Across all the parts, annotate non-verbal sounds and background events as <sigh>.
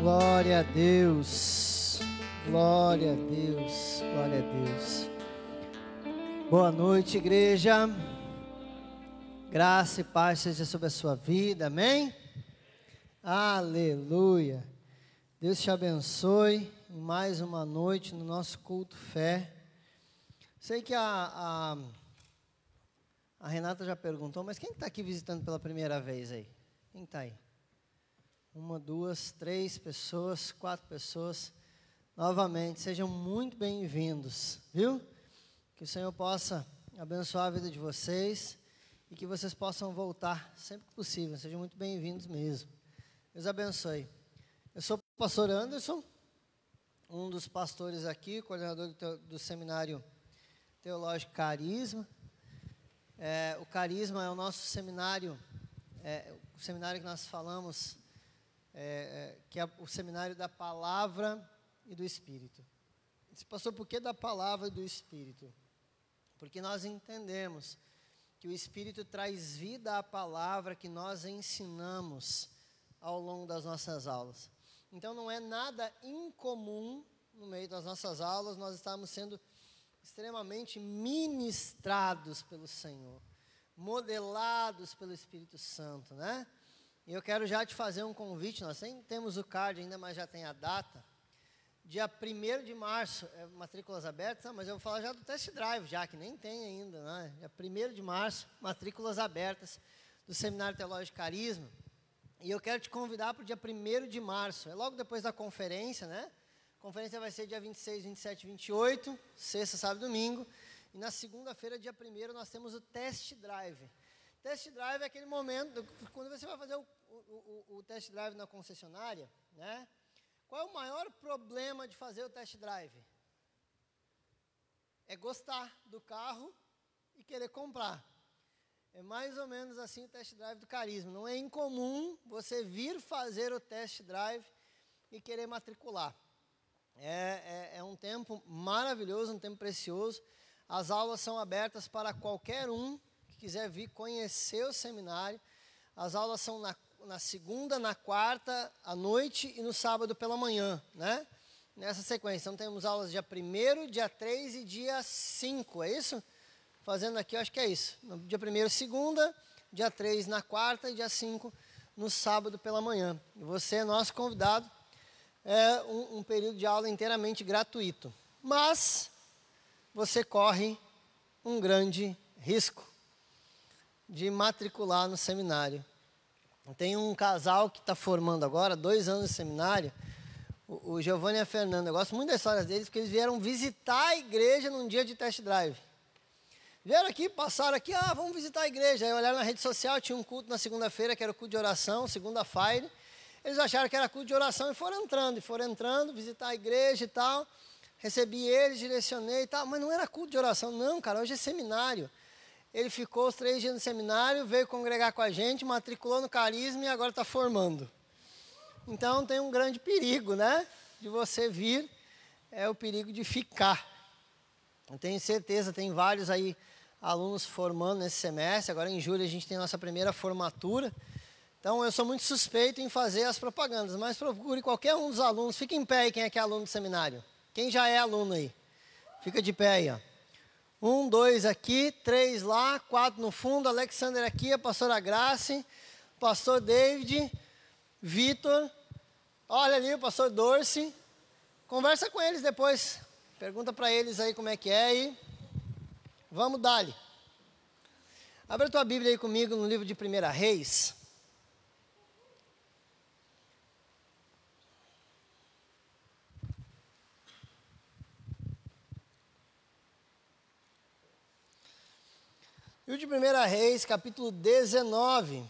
Glória a Deus. Glória a Deus. Glória a Deus. Boa noite, igreja. Graça e paz seja sobre a sua vida. Amém? Aleluia. Deus te abençoe em mais uma noite no nosso culto fé. Sei que a, a, a Renata já perguntou, mas quem está aqui visitando pela primeira vez aí? Quem está aí? Uma, duas, três pessoas, quatro pessoas. Novamente, sejam muito bem-vindos, viu? Que o Senhor possa abençoar a vida de vocês e que vocês possam voltar sempre que possível. Sejam muito bem-vindos mesmo. Deus abençoe. Eu sou o pastor Anderson, um dos pastores aqui, coordenador do, do seminário Teológico Carisma. É, o Carisma é o nosso seminário, é, o seminário que nós falamos é, é, que é o seminário da palavra e do Espírito. Se passou por que da palavra e do Espírito? Porque nós entendemos que o Espírito traz vida à palavra que nós ensinamos ao longo das nossas aulas. Então não é nada incomum no meio das nossas aulas nós estamos sendo extremamente ministrados pelo Senhor, modelados pelo Espírito Santo, né? E eu quero já te fazer um convite, nós nem temos o card ainda, mas já tem a data. Dia 1 de março, é, matrículas abertas, mas eu vou falar já do test drive, já que nem tem ainda, né? Dia 1 de março, matrículas abertas do Seminário Teológico Carisma. E eu quero te convidar para o dia 1 de março, é logo depois da conferência, né? A conferência vai ser dia 26, 27 e 28, sexta, sábado e domingo. E na segunda-feira, dia 1 nós temos o test drive. Test drive é aquele momento, quando você vai fazer o o, o, o test drive na concessionária, né? Qual é o maior problema de fazer o test drive? É gostar do carro e querer comprar. É mais ou menos assim o test drive do carisma. Não é incomum você vir fazer o test drive e querer matricular. É, é, é, um tempo maravilhoso, um tempo precioso. As aulas são abertas para qualquer um que quiser vir conhecer o seminário. As aulas são na na segunda, na quarta, à noite e no sábado pela manhã, né? Nessa sequência. Então temos aulas dia 1 dia 3 e dia 5, é isso? Fazendo aqui, eu acho que é isso. No dia 1 segunda, dia 3 na quarta e dia 5 no sábado pela manhã. Você é nosso convidado. É um, um período de aula inteiramente gratuito. Mas você corre um grande risco de matricular no seminário. Tem um casal que está formando agora, dois anos de seminário, o, Giovanni e a Fernanda. Eu gosto muito da história deles, porque eles vieram visitar a igreja num dia de test drive. Vieram aqui, passaram aqui, ah, vamos visitar a igreja. Aí olharam na rede social, tinha um culto na segunda-feira, que era o culto de oração, segunda-feira. Eles acharam que era culto de oração e foram entrando, e foram entrando, visitar a igreja e tal. Recebi eles, direcionei e tal, mas não era culto de oração, não, cara, hoje é seminário. Ele ficou os três dias no seminário, veio congregar com a gente, matriculou no carisma e agora está formando. Então tem um grande perigo, né? De você vir, é o perigo de ficar. Eu tenho certeza, tem vários aí alunos formando nesse semestre. Agora em julho a gente tem a nossa primeira formatura. Então eu sou muito suspeito em fazer as propagandas, mas procure qualquer um dos alunos. Fique em pé aí quem é que é aluno do seminário. Quem já é aluno aí? Fica de pé aí, ó. Um, dois aqui, três lá, quatro no fundo. Alexander aqui, a pastora Grace, pastor David, Vitor. Olha ali o pastor Dorce. Conversa com eles depois. Pergunta para eles aí como é que é e vamos dar-lhe. Abre a tua Bíblia aí comigo no livro de 1 Reis. De 1 Reis, capítulo 19.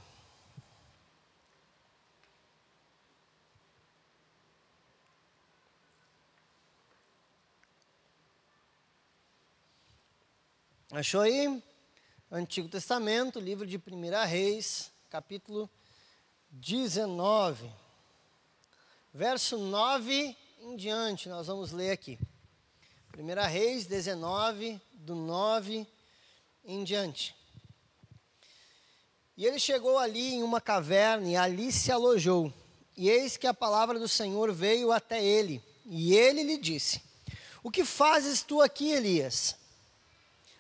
Achou aí? Antigo Testamento, livro de 1 Reis, capítulo 19. Verso 9 em diante, nós vamos ler aqui. 1 Reis 19, do 9 em diante. E ele chegou ali em uma caverna e ali se alojou. e eis que a palavra do Senhor veio até ele, e ele lhe disse: O que fazes tu aqui, Elias?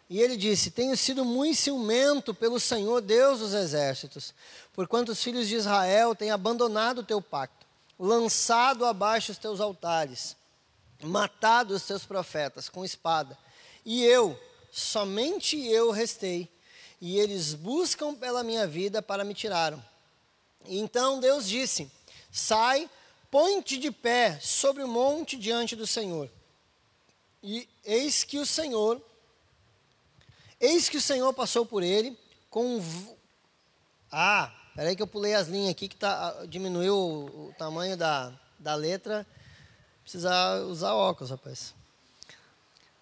E ele disse: Tenho sido muito ciumento pelo Senhor Deus dos exércitos, porquanto os filhos de Israel têm abandonado o teu pacto, lançado abaixo os teus altares, matado os teus profetas com espada. E eu, somente eu restei, e eles buscam pela minha vida para me tiraram. Então Deus disse: Sai, põe-te de pé sobre o monte diante do Senhor. E eis que o Senhor Eis que o Senhor passou por ele com. Ah, peraí que eu pulei as linhas aqui que tá, diminuiu o, o tamanho da, da letra. Precisa usar óculos, rapaz.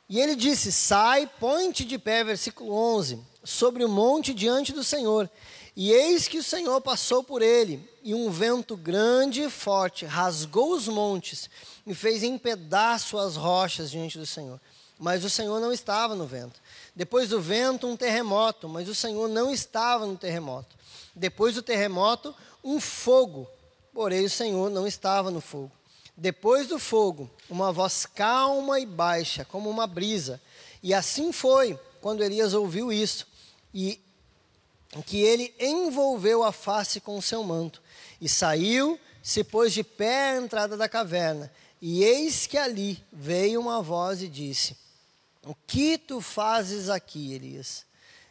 E ele disse: Sai, põe-te de pé, versículo 11, sobre o monte diante do Senhor. E eis que o Senhor passou por ele, e um vento grande e forte rasgou os montes e fez em pedaço as rochas diante do Senhor. Mas o Senhor não estava no vento. Depois do vento, um terremoto, mas o Senhor não estava no terremoto. Depois do terremoto, um fogo, porém o Senhor não estava no fogo. Depois do fogo, uma voz calma e baixa, como uma brisa. E assim foi quando Elias ouviu isso, e que ele envolveu a face com o seu manto, e saiu, se pôs de pé à entrada da caverna. E eis que ali veio uma voz e disse: o que tu fazes aqui, Elias?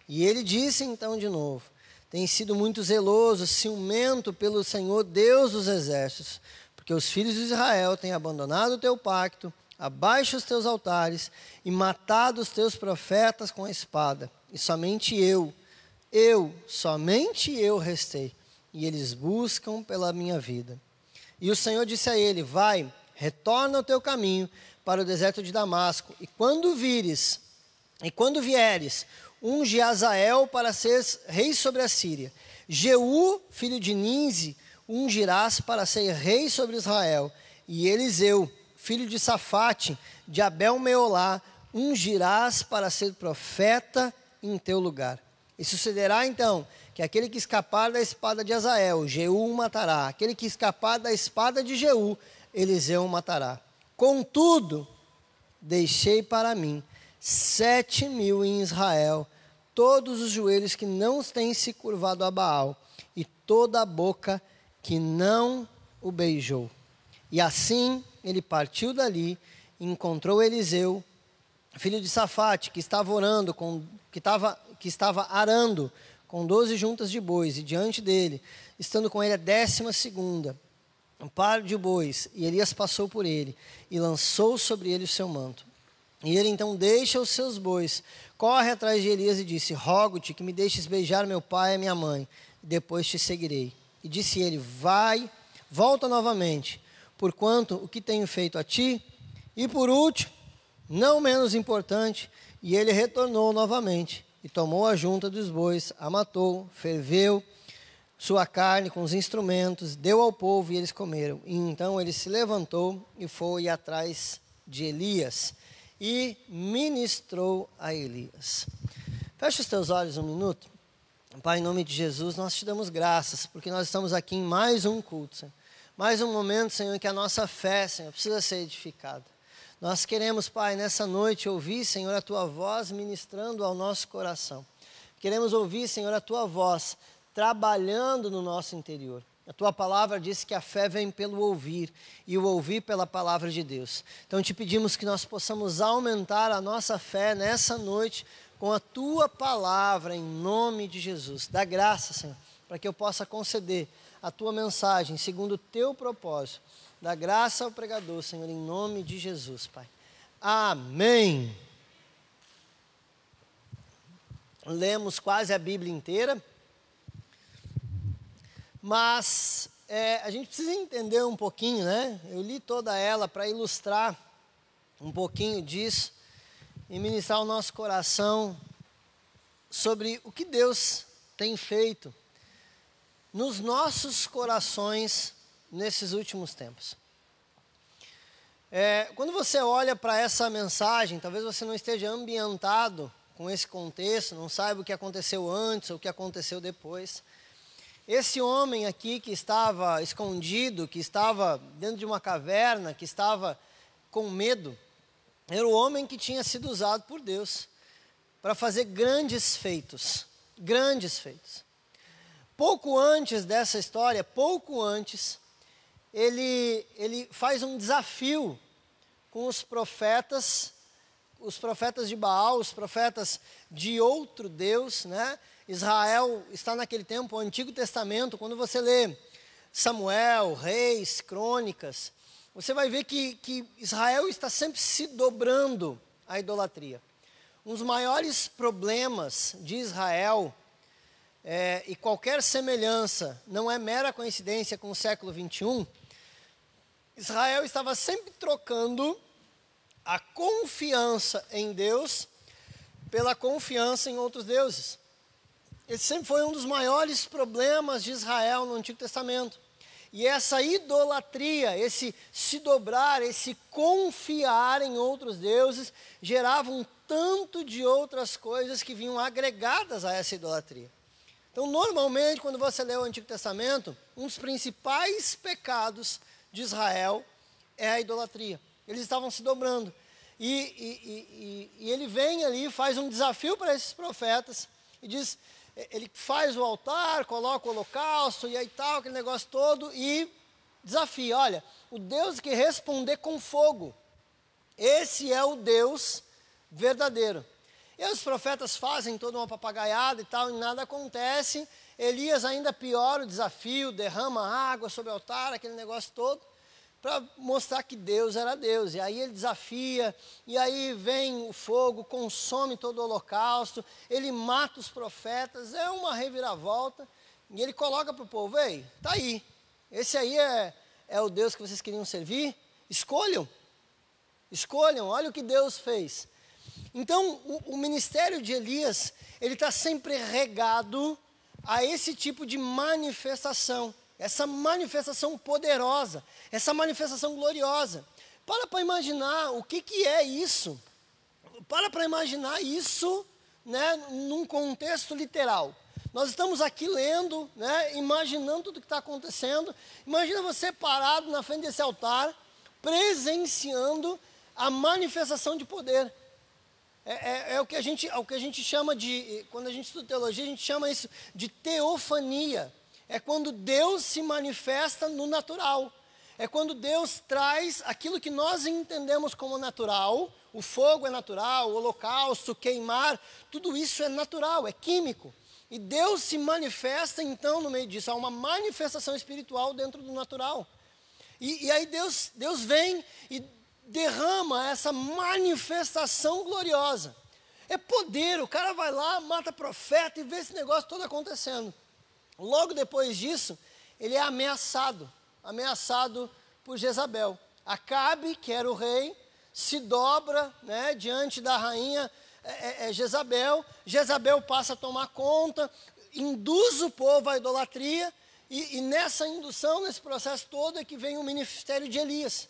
E ele disse então de novo: Tem sido muito zeloso, ciumento pelo Senhor Deus dos exércitos, porque os filhos de Israel têm abandonado o teu pacto, abaixo os teus altares e matado os teus profetas com a espada. E somente eu, eu, somente eu restei, e eles buscam pela minha vida. E o Senhor disse a ele: Vai, retorna ao teu caminho, para o deserto de Damasco. E quando vires, e quando vieres, unge Azael para ser rei sobre a Síria. Jeú, filho de Ninze, ungirás para ser rei sobre Israel. E Eliseu, filho de Safate, de Abel Meolá, ungirás para ser profeta em teu lugar. E sucederá então que aquele que escapar da espada de Azael, Jeú matará. Aquele que escapar da espada de Jeú, Eliseu matará. Contudo, deixei para mim sete mil em Israel, todos os joelhos que não têm se curvado a Baal, e toda a boca que não o beijou. E assim ele partiu dali encontrou Eliseu, filho de Safate, que estava orando, com, que, estava, que estava arando com doze juntas de bois, e diante dele, estando com ele a décima segunda, um par de bois, e Elias passou por ele e lançou sobre ele o seu manto. E ele então deixa os seus bois, corre atrás de Elias e disse: Rogo-te que me deixes beijar meu pai e minha mãe, e depois te seguirei. E disse ele: Vai, volta novamente, porquanto o que tenho feito a ti. E por último, não menos importante, e ele retornou novamente e tomou a junta dos bois, a matou, ferveu sua carne com os instrumentos, deu ao povo e eles comeram. E então ele se levantou e foi atrás de Elias e ministrou a Elias. Fecha os teus olhos um minuto. Pai, em nome de Jesus, nós te damos graças, porque nós estamos aqui em mais um culto, Senhor. Mais um momento, Senhor, em que a nossa fé, Senhor, precisa ser edificada. Nós queremos, Pai, nessa noite ouvir, Senhor, a tua voz ministrando ao nosso coração. Queremos ouvir, Senhor, a tua voz trabalhando no nosso interior. A tua palavra diz que a fé vem pelo ouvir e o ouvir pela palavra de Deus. Então te pedimos que nós possamos aumentar a nossa fé nessa noite com a tua palavra em nome de Jesus. Dá graça, Senhor, para que eu possa conceder a tua mensagem segundo o teu propósito. Dá graça ao pregador, Senhor, em nome de Jesus, Pai. Amém. Lemos quase a Bíblia inteira. Mas é, a gente precisa entender um pouquinho, né? Eu li toda ela para ilustrar um pouquinho disso e ministrar o nosso coração sobre o que Deus tem feito nos nossos corações nesses últimos tempos. É, quando você olha para essa mensagem, talvez você não esteja ambientado com esse contexto, não saiba o que aconteceu antes ou o que aconteceu depois. Esse homem aqui que estava escondido, que estava dentro de uma caverna, que estava com medo, era o homem que tinha sido usado por Deus para fazer grandes feitos, grandes feitos. Pouco antes dessa história, pouco antes, ele, ele faz um desafio com os profetas, os profetas de Baal, os profetas de outro Deus, né? Israel está naquele tempo, o Antigo Testamento, quando você lê Samuel, Reis, Crônicas, você vai ver que, que Israel está sempre se dobrando à idolatria. Um dos maiores problemas de Israel, é, e qualquer semelhança não é mera coincidência com o século 21, Israel estava sempre trocando a confiança em Deus pela confiança em outros deuses. Esse sempre foi um dos maiores problemas de Israel no Antigo Testamento. E essa idolatria, esse se dobrar, esse confiar em outros deuses, gerava um tanto de outras coisas que vinham agregadas a essa idolatria. Então, normalmente, quando você lê o Antigo Testamento, um dos principais pecados de Israel é a idolatria. Eles estavam se dobrando. E, e, e, e ele vem ali, faz um desafio para esses profetas e diz: ele faz o altar, coloca o holocausto e aí tal, aquele negócio todo, e desafia: olha, o Deus que responder com fogo, esse é o Deus verdadeiro. E os profetas fazem toda uma papagaiada e tal, e nada acontece. Elias ainda piora o desafio, derrama água sobre o altar, aquele negócio todo para mostrar que Deus era Deus. E aí ele desafia, e aí vem o fogo, consome todo o holocausto, ele mata os profetas, é uma reviravolta. E ele coloca para o povo: ei, tá aí, esse aí é, é o Deus que vocês queriam servir? Escolham, escolham, olha o que Deus fez. Então, o, o ministério de Elias, ele está sempre regado a esse tipo de manifestação essa manifestação poderosa, essa manifestação gloriosa. Para para imaginar o que, que é isso. Para para imaginar isso né, num contexto literal. Nós estamos aqui lendo, né, imaginando tudo que está acontecendo. Imagina você parado na frente desse altar, presenciando a manifestação de poder. É, é, é, o, que a gente, é o que a gente chama de, quando a gente estuda teologia, a gente chama isso de teofania é quando Deus se manifesta no natural. É quando Deus traz aquilo que nós entendemos como natural, o fogo é natural, o holocausto, queimar, tudo isso é natural, é químico. E Deus se manifesta então no meio disso, há uma manifestação espiritual dentro do natural. E, e aí Deus, Deus vem e derrama essa manifestação gloriosa. É poder, o cara vai lá, mata profeta e vê esse negócio todo acontecendo. Logo depois disso, ele é ameaçado, ameaçado por Jezabel. Acabe, que era o rei, se dobra né, diante da rainha é, é, é, Jezabel. Jezabel passa a tomar conta, induz o povo à idolatria, e, e, nessa indução, nesse processo todo, é que vem o ministério de Elias.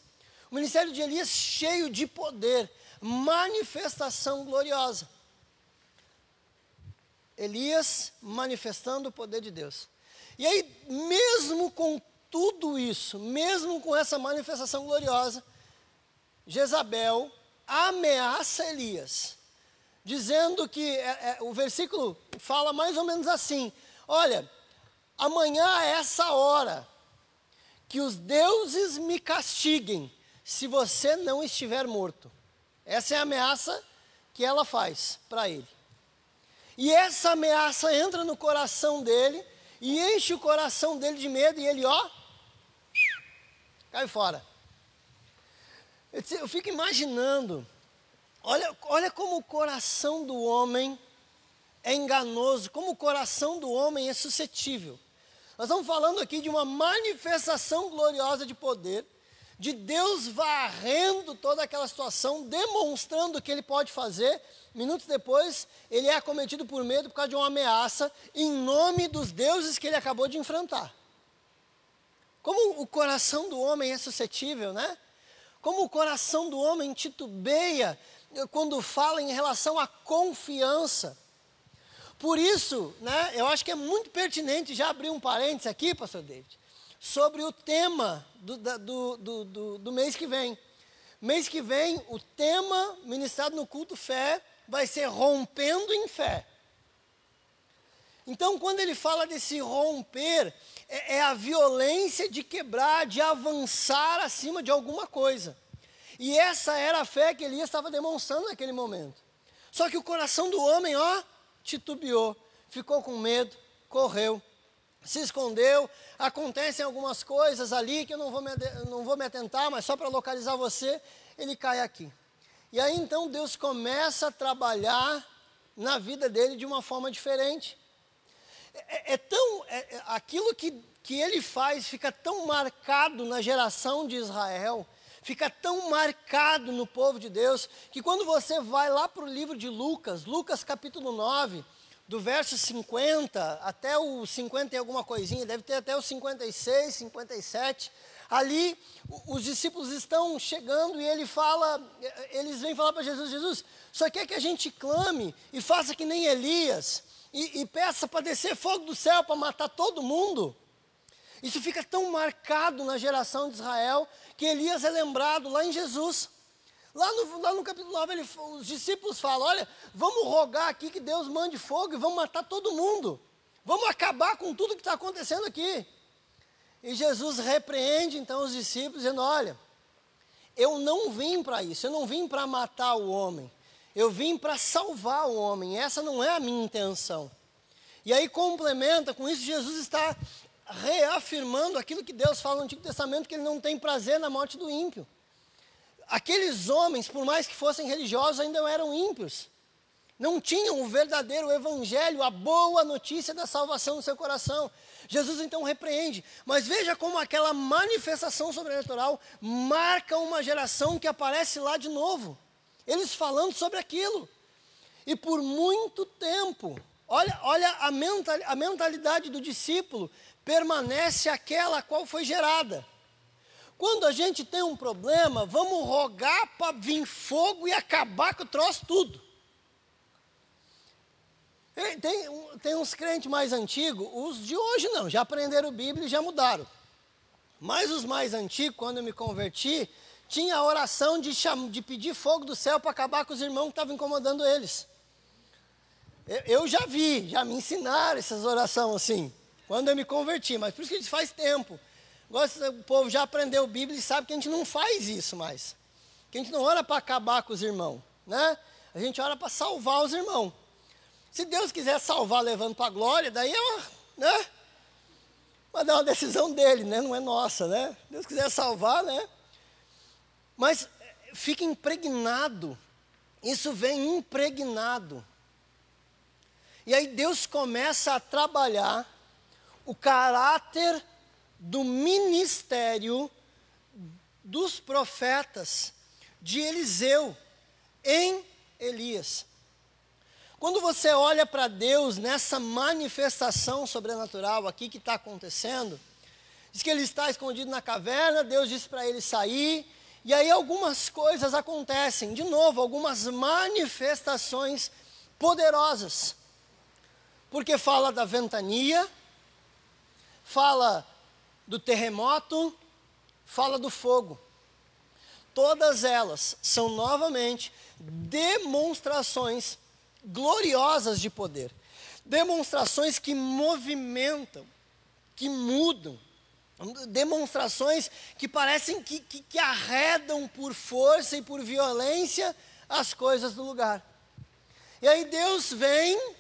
O ministério de Elias cheio de poder, manifestação gloriosa. Elias manifestando o poder de Deus. E aí, mesmo com tudo isso, mesmo com essa manifestação gloriosa, Jezabel ameaça Elias, dizendo que é, é, o versículo fala mais ou menos assim: olha, amanhã a essa hora, que os deuses me castiguem, se você não estiver morto. Essa é a ameaça que ela faz para ele. E essa ameaça entra no coração dele e enche o coração dele de medo e ele, ó, cai fora. Eu fico imaginando, olha, olha como o coração do homem é enganoso, como o coração do homem é suscetível. Nós estamos falando aqui de uma manifestação gloriosa de poder, de Deus varrendo toda aquela situação, demonstrando o que ele pode fazer. Minutos depois, ele é acometido por medo por causa de uma ameaça em nome dos deuses que ele acabou de enfrentar. Como o coração do homem é suscetível, né? Como o coração do homem titubeia quando fala em relação à confiança. Por isso, né, eu acho que é muito pertinente já abrir um parênteses aqui, pastor David, sobre o tema do, do, do, do, do mês que vem. Mês que vem, o tema ministrado no culto fé vai ser rompendo em fé. Então, quando ele fala desse romper, é, é, a violência de quebrar, de avançar acima de alguma coisa. E essa era a fé que Elias estava demonstrando naquele momento. Só que o coração do homem, ó, titubeou, ficou com medo, correu, se escondeu. Acontecem algumas coisas ali que eu não vou me, não vou me atentar, mas só para localizar você, ele cai aqui. E aí então Deus começa a trabalhar na vida dele de uma forma diferente. É, é tão. É, é, aquilo que, que ele faz fica tão marcado na geração de Israel, fica tão marcado no povo de Deus, que quando você vai lá para o livro de Lucas, Lucas capítulo 9, do verso 50 até o 50 e alguma coisinha, deve ter até o 56, 57. Ali os discípulos estão chegando e ele fala, eles vêm falar para Jesus, Jesus, só quer que a gente clame e faça que nem Elias e, e peça para descer fogo do céu para matar todo mundo. Isso fica tão marcado na geração de Israel que Elias é lembrado lá em Jesus. Lá no, lá no capítulo 9, ele, os discípulos falam: Olha, vamos rogar aqui que Deus mande fogo e vamos matar todo mundo. Vamos acabar com tudo que está acontecendo aqui. E Jesus repreende então os discípulos, dizendo: Olha, eu não vim para isso, eu não vim para matar o homem, eu vim para salvar o homem, essa não é a minha intenção. E aí complementa com isso, Jesus está reafirmando aquilo que Deus fala no Antigo Testamento, que ele não tem prazer na morte do ímpio. Aqueles homens, por mais que fossem religiosos, ainda eram ímpios. Não tinham o verdadeiro evangelho, a boa notícia da salvação no seu coração. Jesus então repreende, mas veja como aquela manifestação sobrenatural marca uma geração que aparece lá de novo eles falando sobre aquilo. E por muito tempo, olha, olha a, a mentalidade do discípulo permanece aquela qual foi gerada. Quando a gente tem um problema, vamos rogar para vir fogo e acabar com o troço tudo. Tem, tem uns crentes mais antigos, os de hoje não, já aprenderam Bíblia e já mudaram. Mas os mais antigos, quando eu me converti, tinha a oração de, de pedir fogo do céu para acabar com os irmãos que estavam incomodando eles. Eu, eu, já vi, já me ensinaram essas orações assim, quando eu me converti, mas por isso que isso faz tempo. O povo já aprendeu Bíblia e sabe que a gente não faz isso mais. Que a gente não ora para acabar com os irmãos, né? A gente ora para salvar os irmãos. Se Deus quiser salvar levando para a glória, daí é uma, né? Mas é uma decisão dele, né? Não é nossa, né? Deus quiser salvar, né? Mas fica impregnado. Isso vem impregnado. E aí Deus começa a trabalhar o caráter do ministério dos profetas de Eliseu em Elias. Quando você olha para Deus nessa manifestação sobrenatural aqui que está acontecendo, diz que ele está escondido na caverna, Deus disse para ele sair, e aí algumas coisas acontecem, de novo, algumas manifestações poderosas. Porque fala da ventania, fala do terremoto, fala do fogo. Todas elas são novamente demonstrações gloriosas de poder. Demonstrações que movimentam, que mudam, demonstrações que parecem que, que, que, arredam por força e por violência as coisas do lugar. E aí Deus vem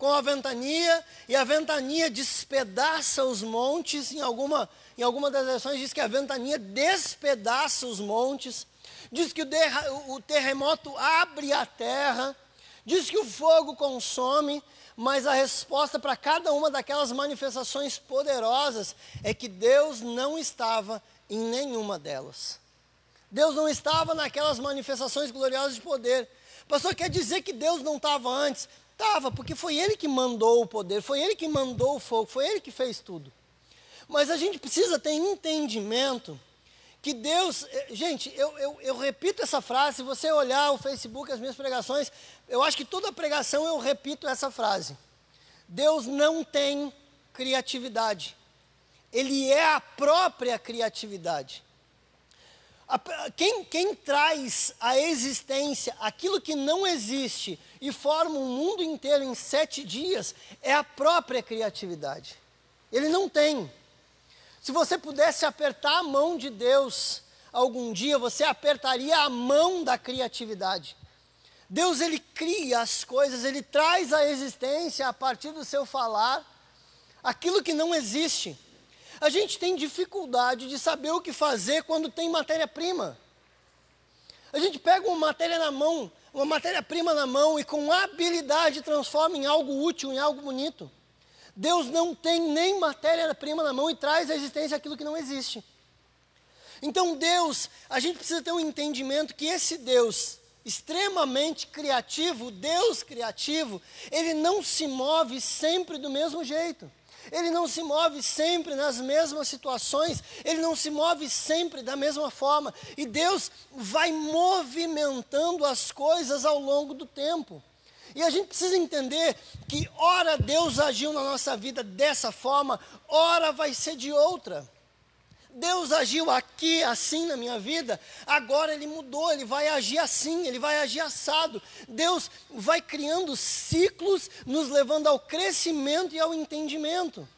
com a ventania, e a ventania despedaça os montes, em alguma, em alguma das versões diz que a ventania despedaça os montes, diz que o, o terremoto abre a terra, diz que o fogo consome, mas a resposta para cada uma daquelas manifestações poderosas é que Deus não estava em nenhuma delas. Deus não estava naquelas manifestações gloriosas de poder. Pastor, quer dizer que Deus não estava antes? Estava, porque foi Ele que mandou o poder, foi Ele que mandou o fogo, foi Ele que fez tudo. Mas a gente precisa ter entendimento que Deus, eh, gente, eu, eu, eu, repito essa frase, se você olhar o Facebook, as minhas pregações, eu acho que toda pregação eu repito essa frase. Deus não tem criatividade. Ele é a própria criatividade. Quem, quem, traz à existência aquilo que não existe e forma o mundo inteiro em sete dias é a própria criatividade. Ele não tem. Se você pudesse apertar a mão de Deus algum dia, você apertaria a mão da criatividade. Deus ele cria as coisas, ele traz à existência a partir do seu falar aquilo que não existe. A gente tem dificuldade de saber o que fazer quando tem matéria-prima. A gente pega uma matéria na mão, uma matéria-prima na mão e com habilidade transforma em algo útil, em algo bonito. Deus não tem nem matéria-prima na mão e traz à existência aquilo que não existe. Então, Deus, a gente precisa ter um entendimento que esse Deus extremamente criativo, Deus criativo, ele não se move sempre do mesmo jeito. Ele não se move sempre nas mesmas situações, ele não se move sempre da mesma forma. E Deus vai movimentando as coisas ao longo do tempo. E a gente precisa entender que, ora, Deus agiu na nossa vida dessa forma, ora vai ser de outra. Deus agiu aqui assim na minha vida, agora Ele mudou, Ele vai agir assim, Ele vai agir assado. Deus vai criando ciclos, nos levando ao crescimento e ao entendimento.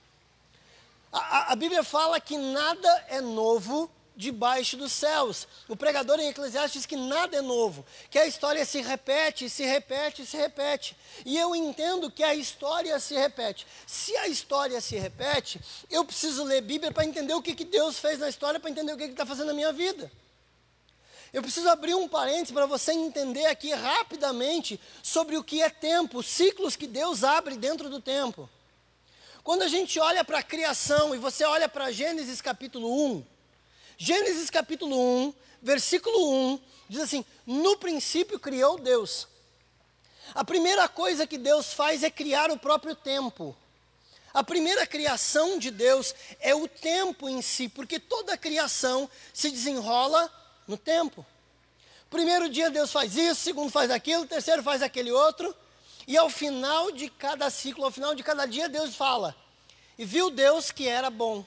A, a Bíblia fala que nada é novo debaixo dos céus. O pregador em Eclesiastes diz que nada é novo, que a história se repete, se repete, se repete. E eu entendo que a história se repete. Se a história se repete, eu preciso ler Bíblia para entender o que, que Deus fez na história, para entender o que Ele está fazendo na minha vida. Eu preciso abrir um parênteses para você entender aqui rapidamente sobre o que é tempo, ciclos que Deus abre dentro do tempo. Quando a gente olha para a criação e você olha para Gênesis capítulo 1, Gênesis capítulo 1, versículo 1, diz assim: No princípio criou Deus. A primeira coisa que Deus faz é criar o próprio tempo. A primeira criação de Deus é o tempo em si, porque toda a criação se desenrola no tempo. Primeiro dia Deus faz isso, segundo faz aquilo, terceiro faz aquele outro, e ao final de cada ciclo, ao final de cada dia, Deus fala: E viu Deus que era bom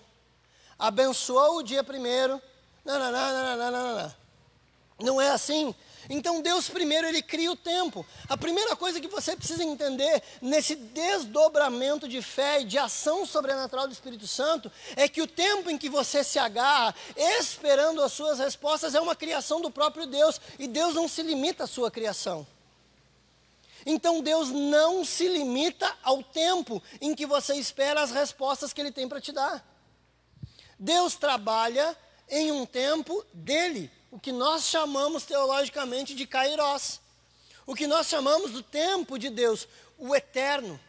abençoou o dia primeiro. Não, é assim. Então Deus primeiro ele cria o tempo. A primeira coisa que você precisa entender nesse desdobramento de fé e de ação sobrenatural do Espírito Santo é que o tempo em que você se agarra esperando as suas respostas é uma criação do próprio Deus e Deus não se limita à sua criação. Então Deus não se limita ao tempo em que você espera as respostas que ele tem para te dar. Deus trabalha em um tempo dele, o que nós chamamos teologicamente de kairos. O que nós chamamos do tempo de Deus, o eterno.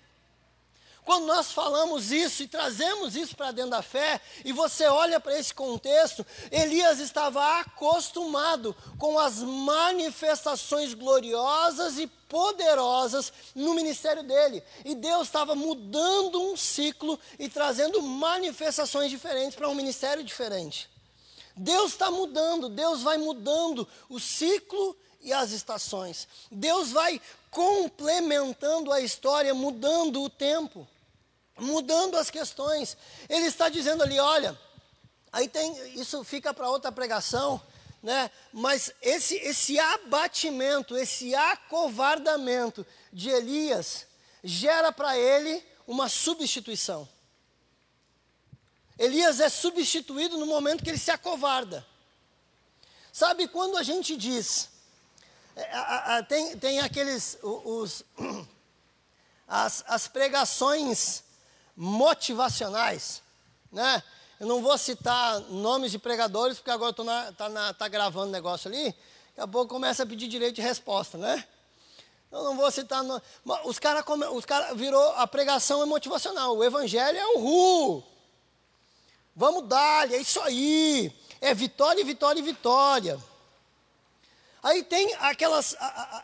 Quando nós falamos isso e trazemos isso para dentro da fé, e você olha para esse contexto, Elias estava acostumado com as manifestações gloriosas e poderosas no ministério dele. E Deus estava mudando um ciclo e trazendo manifestações diferentes para um ministério diferente. Deus está mudando, Deus vai mudando o ciclo e as estações. Deus vai complementando a história, mudando o tempo mudando as questões. Ele está dizendo ali, olha, aí tem, isso fica para outra pregação, né? Mas esse esse abatimento, esse acovardamento de Elias gera para ele uma substituição. Elias é substituído no momento que ele se acovarda. Sabe quando a gente diz, é, a, a, tem, tem aqueles, os, <clears throat> as, as pregações motivacionais, né? Eu não vou citar nomes de pregadores, porque agora estou tá, tá gravando negócio ali, daqui a pouco começa a pedir direito de resposta, né? Eu não vou citar. No, os caras os cara virou. A pregação é motivacional. O evangelho é o ru. Vamos dar, é isso aí. É vitória, vitória vitória. Aí tem aquelas.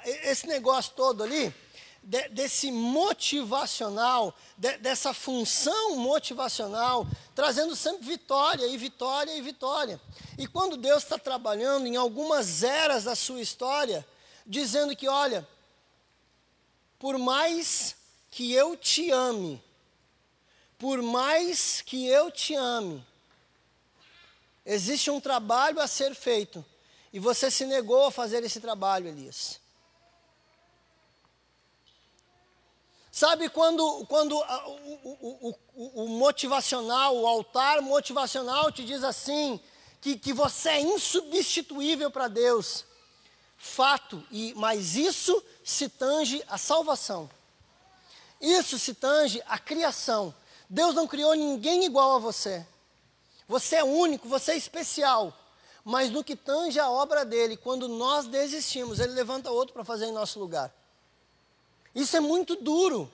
Esse negócio todo ali de, desse motivacional, de, dessa função motivacional, trazendo sempre vitória e vitória e vitória. E quando Deus está trabalhando em algumas eras da sua história, dizendo que, olha, por mais que eu te ame, por mais que eu te ame, existe um trabalho a ser feito e você se negou a fazer esse trabalho, Elias. Sabe quando, quando o, o, o, o, motivacional, o altar motivacional te diz assim, que, que você é insubstituível para Deus? Fato, e, mas isso se tange a salvação. Isso se tange a criação. Deus não criou ninguém igual a você. Você é único, você é especial. Mas no que tange a obra dele, quando nós desistimos, ele levanta outro para fazer em nosso lugar. Isso é muito duro.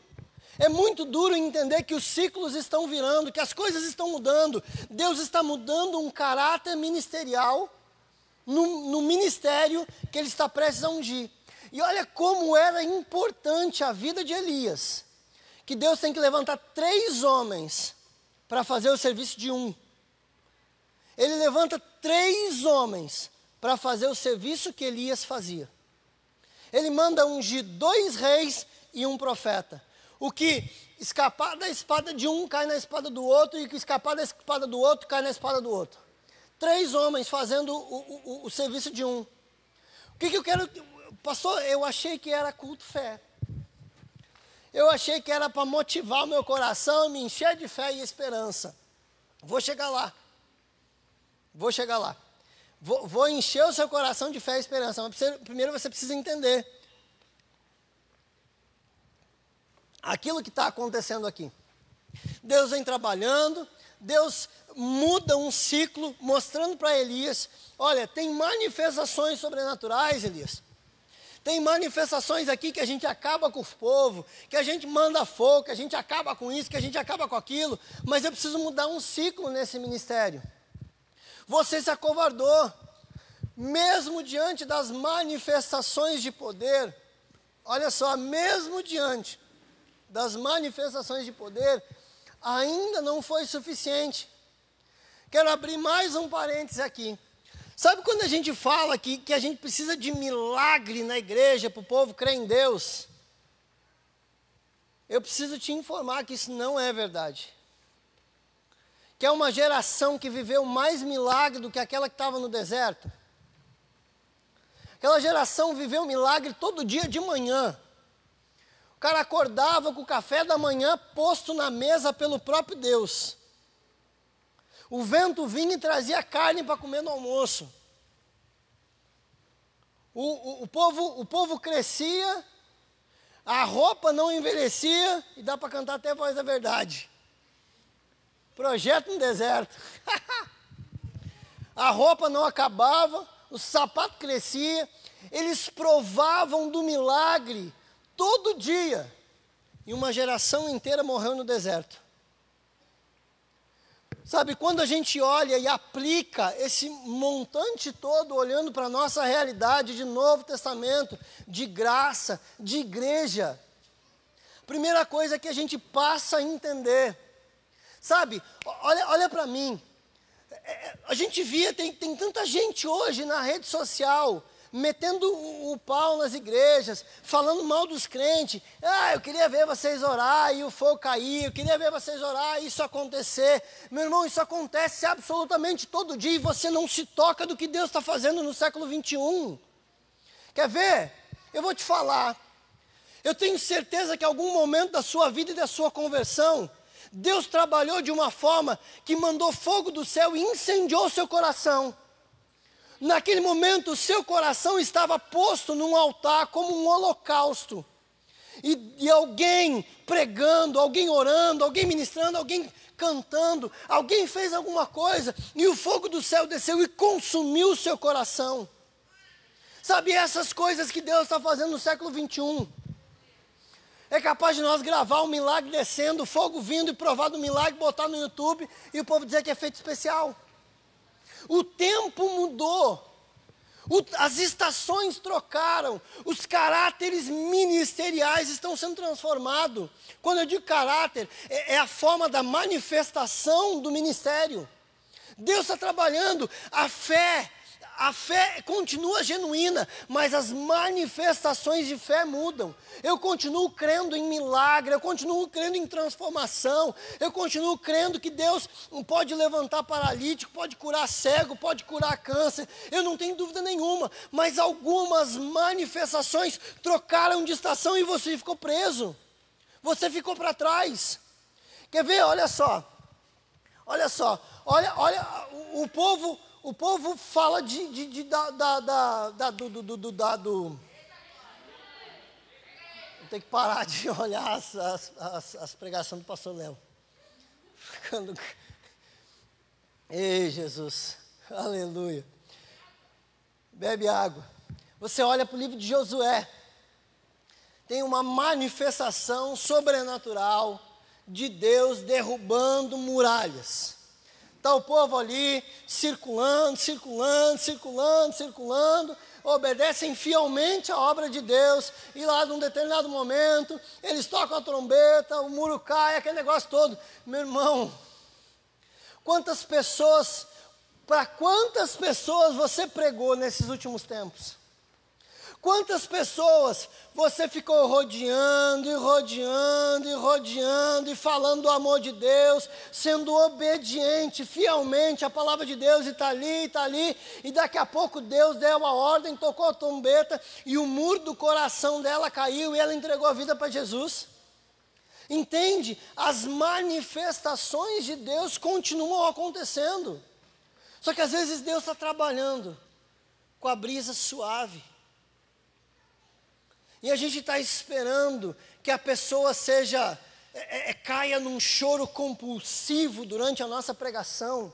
É muito duro entender que os ciclos estão virando, que as coisas estão mudando. Deus está mudando um caráter ministerial no, no ministério que ele está prestes a ungir. E olha como era importante a vida de Elias. Que Deus tem que levantar três homens para fazer o serviço de um. Ele levanta três homens para fazer o serviço que Elias fazia. Ele manda ungir dois reis e um profeta. O que escapar da espada de um cai na espada do outro, e o que escapar da espada do outro cai na espada do outro. Três homens fazendo o, o, o serviço de um. O que, que eu quero. Pastor, eu achei que era culto fé. Eu achei que era para motivar o meu coração, me encher de fé e esperança. Vou chegar lá. Vou chegar lá. Vou, vou encher o seu coração de fé e esperança. Mas primeiro você precisa entender aquilo que está acontecendo aqui. Deus vem trabalhando, Deus muda um ciclo, mostrando para Elias: olha, tem manifestações sobrenaturais, Elias. Tem manifestações aqui que a gente acaba com o povo, que a gente manda fogo, que a gente acaba com isso, que a gente acaba com aquilo, mas eu preciso mudar um ciclo nesse ministério. Você se acovardou, mesmo diante das manifestações de poder, olha só, mesmo diante das manifestações de poder, ainda não foi suficiente. Quero abrir mais um parênteses aqui. Sabe quando a gente fala que, que a gente precisa de milagre na igreja para o povo crer em Deus? Eu preciso te informar que isso não é verdade. Que é uma geração que viveu mais milagre do que aquela que estava no deserto. Aquela geração viveu milagre todo dia de manhã. O cara acordava com o café da manhã posto na mesa pelo próprio Deus. O vento vinha e trazia carne para comer no almoço. O, o, o, povo, o povo crescia, a roupa não envelhecia, e dá para cantar até a voz da verdade. Projeto no deserto. <laughs> a roupa não acabava, o sapato crescia, eles provavam do milagre todo dia. E uma geração inteira morreu no deserto. Sabe, quando a gente olha e aplica esse montante todo, olhando para a nossa realidade de Novo Testamento, de graça, de igreja, primeira coisa que a gente passa a entender, sabe, olha, olha para mim, é, é, a gente via, tem, tem tanta gente hoje na rede social, metendo o, o, pau nas igrejas, falando mal dos crentes. Ah, eu queria ver vocês orar e o fogo cair, eu queria ver vocês orar e isso acontecer. Meu irmão, isso acontece absolutamente todo dia e você não se toca do que Deus está fazendo no século 21. Quer ver? Eu vou te falar. Eu tenho certeza que algum momento da sua vida e da sua conversão, Deus trabalhou de uma forma que mandou fogo do céu e incendiou seu coração. Naquele momento, seu coração estava posto num altar como um holocausto. E, e, alguém pregando, alguém orando, alguém ministrando, alguém cantando, alguém fez alguma coisa e o fogo do céu desceu e consumiu o seu coração. Sabe essas coisas que Deus está fazendo no século 21? É capaz de nós gravar um milagre descendo, fogo vindo e provar do milagre, botar no YouTube e o povo dizer que é feito especial. O tempo mudou. O, as estações trocaram, os caráteres ministeriais estão sendo transformados. Quando eu digo caráter, é, é a forma da manifestação do ministério. Deus está trabalhando, a fé a fé continua genuína, mas as manifestações de fé mudam. Eu continuo crendo em milagre, eu continuo crendo em transformação, eu continuo crendo que Deus pode levantar paralítico, pode curar cego, pode curar câncer, eu não tenho dúvida nenhuma, mas algumas manifestações trocaram de estação e você ficou preso, você ficou para trás. Quer ver? Olha só, olha só, olha, olha, o, o povo o povo fala de, de, de da, da, da, da, do, do, do, da, do tem que parar de <laughs> olhar as, as, as, as pregações do pastor Léo. Ficando. Ei, Jesus, aleluia. Bebe água. Você olha para o livro de Josué, tem uma manifestação sobrenatural de Deus derrubando muralhas. Está o povo ali circulando, circulando, circulando, circulando, obedecem fielmente à obra de Deus, e lá num determinado momento, eles tocam a trombeta, o muro cai, aquele negócio todo. Meu irmão, quantas pessoas, para quantas pessoas você pregou nesses últimos tempos? Quantas pessoas você ficou rodeando e rodeando e rodeando e falando do amor de Deus, sendo obediente fielmente à palavra de Deus e está ali, está ali, e daqui a pouco Deus deu a ordem, tocou a trombeta e o muro do coração dela caiu e ela entregou a vida para Jesus? Entende? As manifestações de Deus continuam acontecendo. Só que às vezes Deus está trabalhando com a brisa suave e a gente está esperando que a pessoa seja, é, é, caia num choro compulsivo durante a nossa pregação.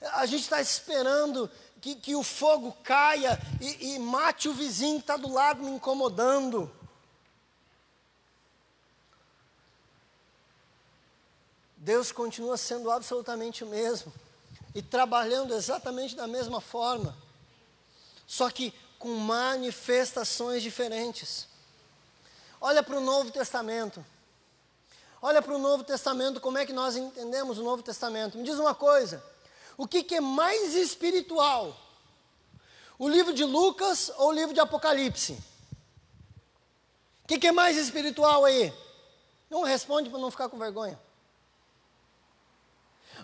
A gente está esperando que, que, o fogo caia e, e mate o vizinho que está do lado me incomodando. Deus continua sendo absolutamente o mesmo e trabalhando exatamente da mesma forma. Só que com manifestações diferentes. Olha para o Novo Testamento. Olha para o Novo Testamento, como é que nós entendemos o Novo Testamento. Me diz uma coisa: o que, que é mais espiritual? O livro de Lucas ou o livro de Apocalipse? O que, que é mais espiritual aí? Não responde para não ficar com vergonha.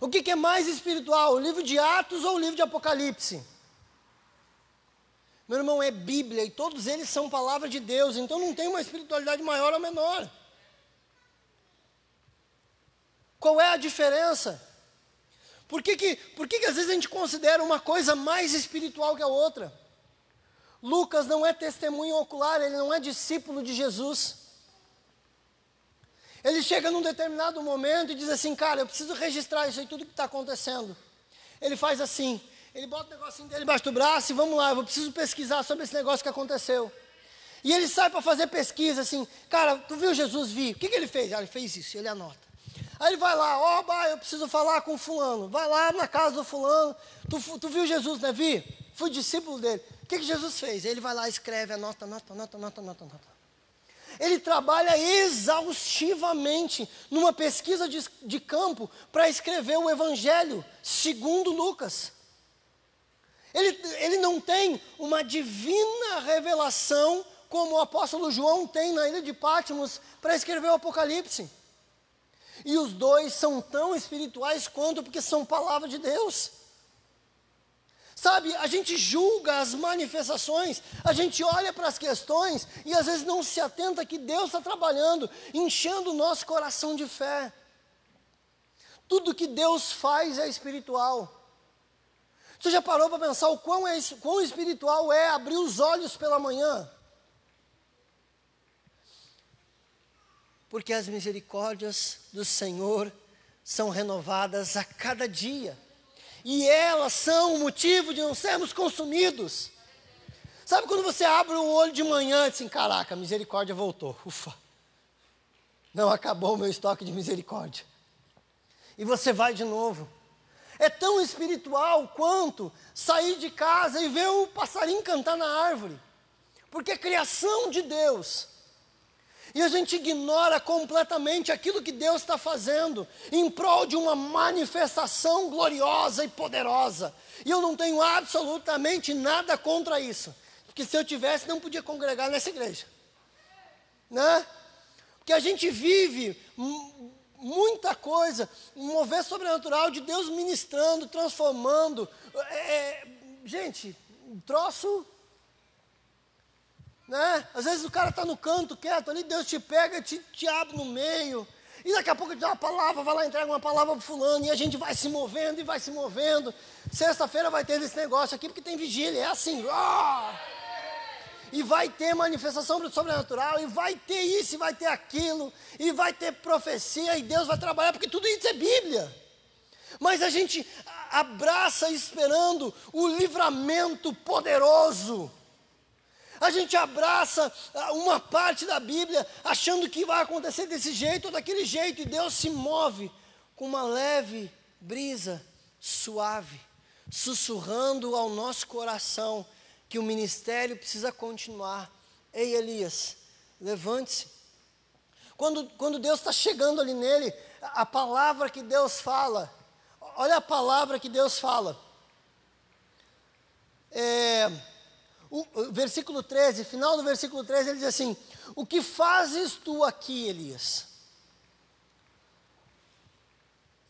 O que, que é mais espiritual? O livro de Atos ou o livro de Apocalipse? Meu irmão, é Bíblia e todos eles são palavra de Deus, então não tem uma espiritualidade maior ou menor. Qual é a diferença? Por que, que, por que, que às vezes a gente considera uma coisa mais espiritual que a outra? Lucas não é testemunho ocular, ele não é discípulo de Jesus. Ele chega num determinado momento e diz assim: Cara, eu preciso registrar isso aí, tudo que está acontecendo. Ele faz assim: ele bota o negocinho dele embaixo do braço e vamos lá, eu preciso pesquisar sobre esse negócio que aconteceu. E ele sai para fazer pesquisa assim, cara, tu viu Jesus vir? O que, que ele fez? Ah, ele fez isso, ele anota. Aí ele vai lá, ó, oh, eu preciso falar com fulano. Vai lá na casa do fulano. Tu, tu viu Jesus, né? Vi? Fui discípulo dele. O que, que Jesus fez? Ele vai lá, escreve, anota, anota, anota, anota, anota, anota. Ele trabalha exaustivamente numa pesquisa de, de campo para escrever o Evangelho segundo Lucas. Ele, ele não tem uma divina revelação como o apóstolo João tem na ilha de Patmos para escrever o Apocalipse. E os dois são tão espirituais quanto porque são palavra de Deus. Sabe, a gente julga as manifestações, a gente olha para as questões e às vezes não se atenta que Deus está trabalhando, enchendo o nosso coração de fé. Tudo que Deus faz é espiritual. Você já parou para pensar o quão, é, quão espiritual é abrir os olhos pela manhã? Porque as misericórdias do Senhor são renovadas a cada dia. E elas são o motivo de não sermos consumidos. Sabe quando você abre o olho de manhã e diz assim, caraca, a misericórdia voltou. Ufa. Não acabou o meu estoque de misericórdia. E você vai de novo é tão espiritual quanto sair de casa e ver o passarinho cantar na árvore. Porque é criação de Deus. E a gente ignora completamente aquilo que Deus está fazendo em prol de uma manifestação gloriosa e poderosa. E eu não tenho absolutamente nada contra isso. Porque se eu tivesse, não podia congregar nessa igreja. Né? Porque a gente vive muita coisa, um mover sobrenatural de Deus ministrando, transformando. É, é gente, um troço né? Às vezes o cara está no canto quieto ali, Deus te pega, te, te abre no meio. E daqui a pouco ele dá uma palavra, vai lá entrega uma palavra para fulano, e a gente vai se movendo e vai se movendo. Sexta-feira vai ter esse negócio aqui, porque tem vigília, é assim. Oh! E vai ter manifestação do sobrenatural, e vai ter isso, e vai ter aquilo, e vai ter profecia, e Deus vai trabalhar, porque tudo isso é Bíblia. Mas a gente abraça esperando o livramento poderoso a gente abraça uma parte da Bíblia achando que vai acontecer desse jeito ou daquele jeito, e Deus se move com uma leve brisa suave, sussurrando ao nosso coração que o ministério precisa continuar. Ei, Elias, levante-se. Quando, quando Deus está chegando ali nele, a palavra que Deus fala, olha a palavra que Deus fala. É, o, o versículo 13, final do versículo 13, ele diz assim: O que fazes tu aqui, Elias?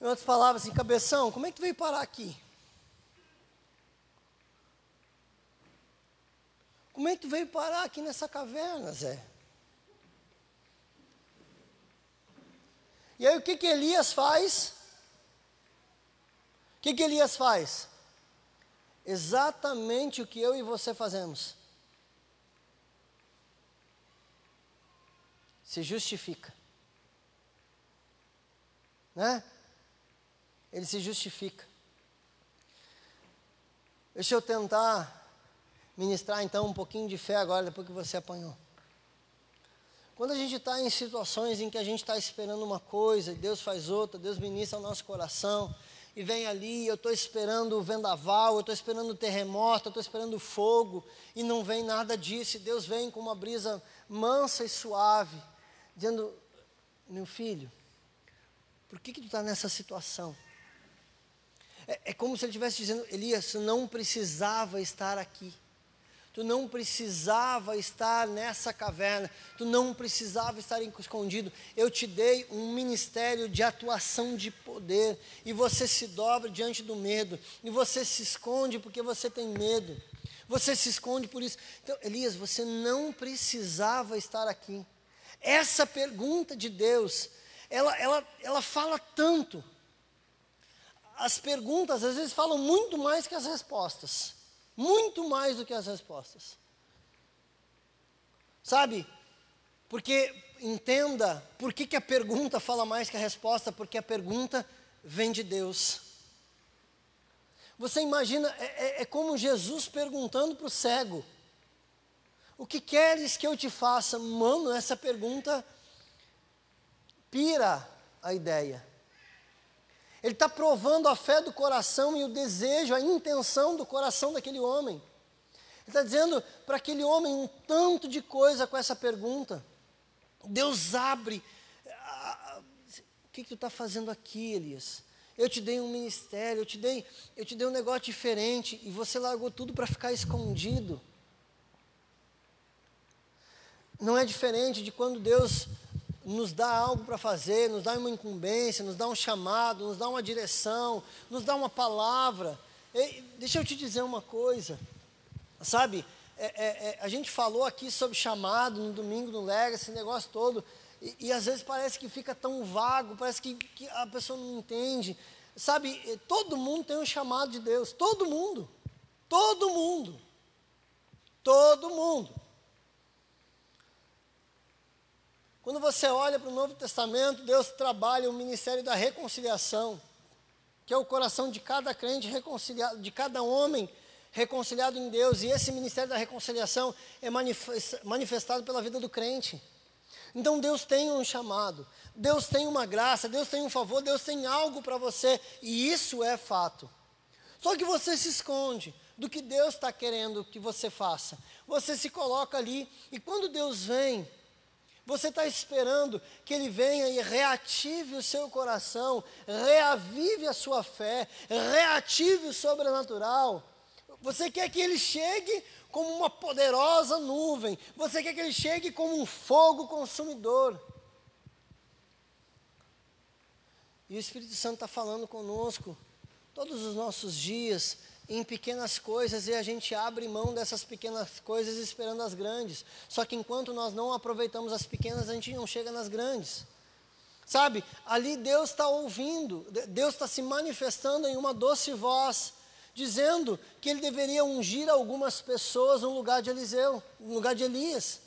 Em outras palavras, assim, cabeção, como é que tu veio parar aqui? Como é que tu veio parar aqui nessa caverna, Zé? E aí o que que Elias faz? O que que Elias faz? exatamente o que eu e você fazemos. Se justifica. Né? Ele se justifica. Deixa eu tentar ministrar então um pouquinho de fé agora, depois que você apanhou. Quando a gente está em situações em que a gente está esperando uma coisa e Deus faz outra, Deus ministra o nosso coração, e vem ali, eu estou esperando o vendaval, eu estou esperando o terremoto, eu estou esperando o fogo, e não vem nada disso, e Deus vem com uma brisa mansa e suave, dizendo, meu filho, por que, que tu está nessa situação? É, é como se ele estivesse dizendo, Elias, não precisava estar aqui. Tu não precisava estar nessa caverna, tu não precisava estar escondido. Eu te dei um ministério de atuação de poder, e você se dobra diante do medo, e você se esconde porque você tem medo. Você se esconde por isso. Então, Elias, você não precisava estar aqui. Essa pergunta de Deus, ela, ela, ela fala tanto. As perguntas às vezes falam muito mais que as respostas. Muito mais do que as respostas. Sabe? Porque, entenda, por que, que a pergunta fala mais que a resposta? Porque a pergunta vem de Deus. Você imagina, é, é, é como Jesus perguntando para o cego: O que queres que eu te faça? Mano, essa pergunta pira a ideia. Ele está provando a fé do coração e o desejo, a intenção do coração daquele homem. Ele está dizendo para aquele homem um tanto de coisa com essa pergunta. Deus abre. O que, que tu está fazendo aqui, Elias? Eu te dei um ministério, eu te dei, eu te dei um negócio diferente e você largou tudo para ficar escondido. Não é diferente de quando Deus nos dá algo para fazer, nos dá uma incumbência, nos dá um chamado, nos dá uma direção, nos dá uma palavra. Deixa eu te dizer uma coisa, sabe? É, é, é, a gente falou aqui sobre chamado no domingo no Lega, esse negócio todo, e, e, às vezes parece que fica tão vago, parece que, que a pessoa não entende. Sabe, todo mundo tem um chamado de Deus, todo mundo, todo mundo, todo mundo. Quando você olha para o Novo Testamento, Deus trabalha o ministério da reconciliação, que é o coração de cada crente reconciliado, de cada homem reconciliado em Deus, e esse ministério da reconciliação é manifestado pela vida do crente. Então Deus tem um chamado, Deus tem uma graça, Deus tem um favor, Deus tem algo para você, e isso é fato. Só que você se esconde do que Deus está querendo que você faça. Você se coloca ali, e quando Deus vem, Você está esperando que Ele venha e reative o seu coração, reavive a sua fé, reative o sobrenatural. Você quer que Ele chegue como uma poderosa nuvem, você quer que Ele chegue como um fogo consumidor. E o Espírito Santo está falando conosco todos os nossos dias, em pequenas coisas e a gente abre mão dessas pequenas coisas esperando as grandes. Só que enquanto nós não aproveitamos as pequenas, a gente não chega nas grandes. Sabe, ali Deus está ouvindo, Deus está se manifestando em uma doce voz, dizendo que ele deveria ungir algumas pessoas no lugar de Eliseu, no lugar de Elias.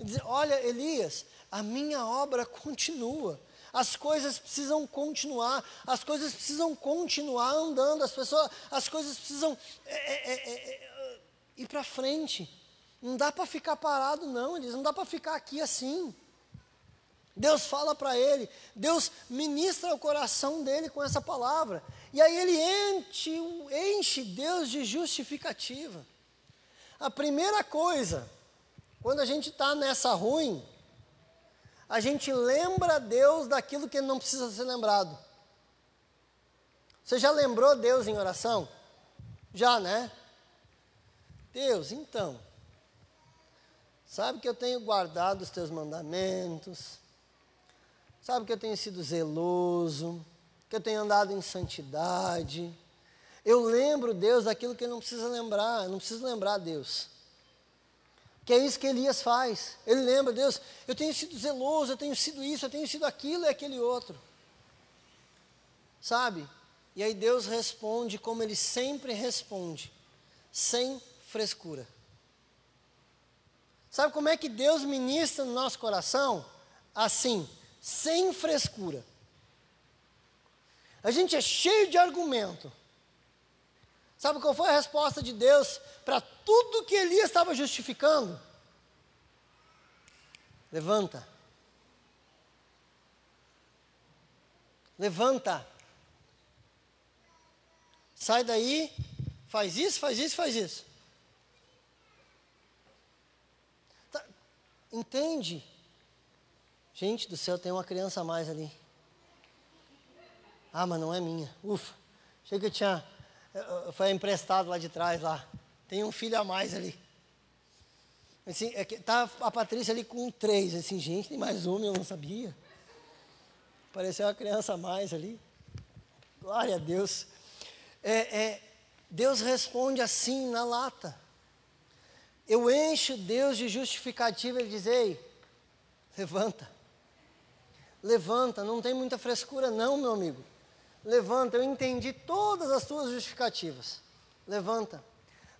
Dizer, Olha, Elias, a minha obra continua. As coisas precisam continuar, as coisas precisam continuar andando, as pessoas, as coisas precisam é, é, é, é, é ir para frente. Não dá para ficar parado, não, eles não dá para ficar aqui assim. Deus fala para ele, Deus ministra o coração dele com essa palavra. E aí ele enche, enche Deus de justificativa. A primeira coisa, quando a gente está nessa ruim, a gente lembra Deus daquilo que não precisa ser lembrado. Você já lembrou Deus em oração? Já, né? Deus, então, sabe que eu tenho guardado os teus mandamentos, sabe que eu tenho sido zeloso, que eu tenho andado em santidade. Eu lembro, Deus, daquilo que não precisa lembrar, não preciso lembrar Deus. Que é isso que Elias faz. Ele lembra, Deus, eu tenho sido zeloso, eu tenho sido isso, eu tenho sido aquilo e aquele outro. Sabe? E aí Deus responde como ele sempre responde, sem frescura. Sabe como é que Deus ministra no nosso coração? Assim, sem frescura. A gente é cheio de argumento. Sabe qual foi a resposta de Deus para tudo que Elias estava justificando? Levanta. Levanta. Sai daí, faz isso, faz isso, faz isso. Tá, entende? Gente do céu, tem uma criança a mais ali. Ah, mas não é minha. Ufa. Achei que eu tinha foi emprestado lá de trás lá. Tem um filho a mais ali. Assim, é tá a Patrícia ali com três. Assim, gente, tem mais uma, eu não sabia. Pareceu uma criança a mais ali. Glória a Deus. É, é, Deus responde assim na lata. Eu encho Deus de justificativa e diz, ei, levanta. Levanta, não tem muita frescura não, meu amigo. Levanta, eu entendi todas as tuas justificativas. Levanta.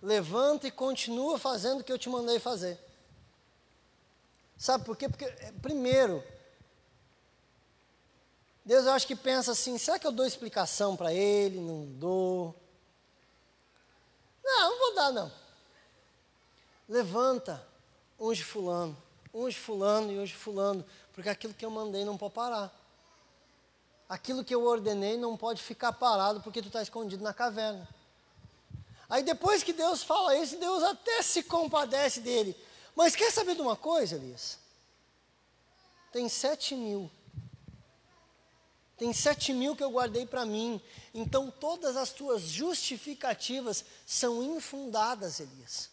Levanta e continua fazendo o que eu te mandei fazer. Sabe por quê? Porque, é, primeiro, Deus eu acho que pensa assim: será que eu dou explicação para ele? Não dou. Não, não vou dar, não. Levanta, unge Fulano, unge Fulano e unge Fulano, porque aquilo que eu mandei não pode parar aquilo que eu ordenei não pode ficar parado porque tu está escondido na caverna. Aí depois que Deus fala isso, Deus até se compadece dele. Mas quer saber de uma coisa, Elias? Tem sete mil. Tem sete mil que eu guardei para mim. Então todas as tuas justificativas são infundadas, Elias.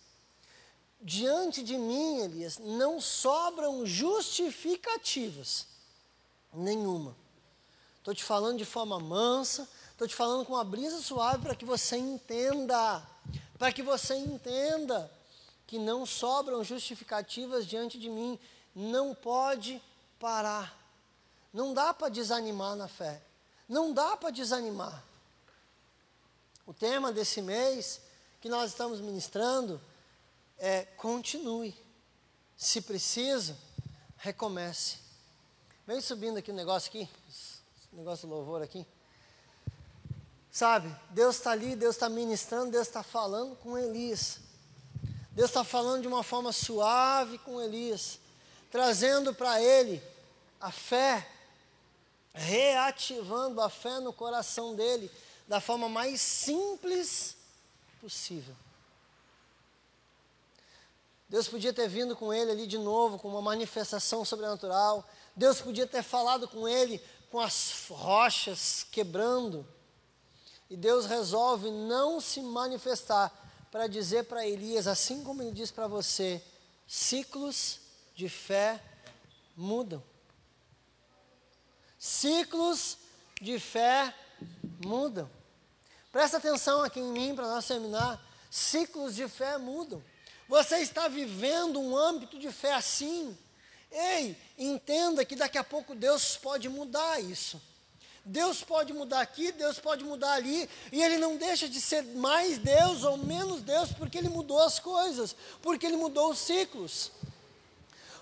Diante de mim, Elias, não sobram justificativas nenhuma. Estou te falando de forma mansa, estou te falando com uma brisa suave para que você entenda, para que você entenda que não sobram justificativas diante de mim, não pode parar. Não dá para desanimar na fé. Não dá para desanimar. O tema desse mês que nós estamos ministrando é continue. Se precisa, recomece. Vem subindo aqui o um negócio aqui negócio de louvor aqui. Sabe, Deus está ali, Deus está ministrando, Deus está falando com Elias. Deus está falando de uma forma suave com Elias, trazendo para ele a fé, reativando a fé no coração dele da forma mais simples possível. Deus podia ter vindo com ele ali de novo, com uma manifestação sobrenatural. Deus podia ter falado com ele com as rochas quebrando. E Deus resolve não se manifestar para dizer para Elias, assim como ele diz para você, ciclos de fé mudam. Ciclos de fé mudam. Presta atenção aqui em mim para nós terminar. Ciclos de fé mudam. Você está vivendo um âmbito de fé assim. Ei, entenda que daqui a pouco Deus pode mudar isso. Deus pode mudar aqui, Deus pode mudar ali, e Ele não deixa de ser mais Deus ou menos Deus, porque Ele mudou as coisas, porque Ele mudou os ciclos.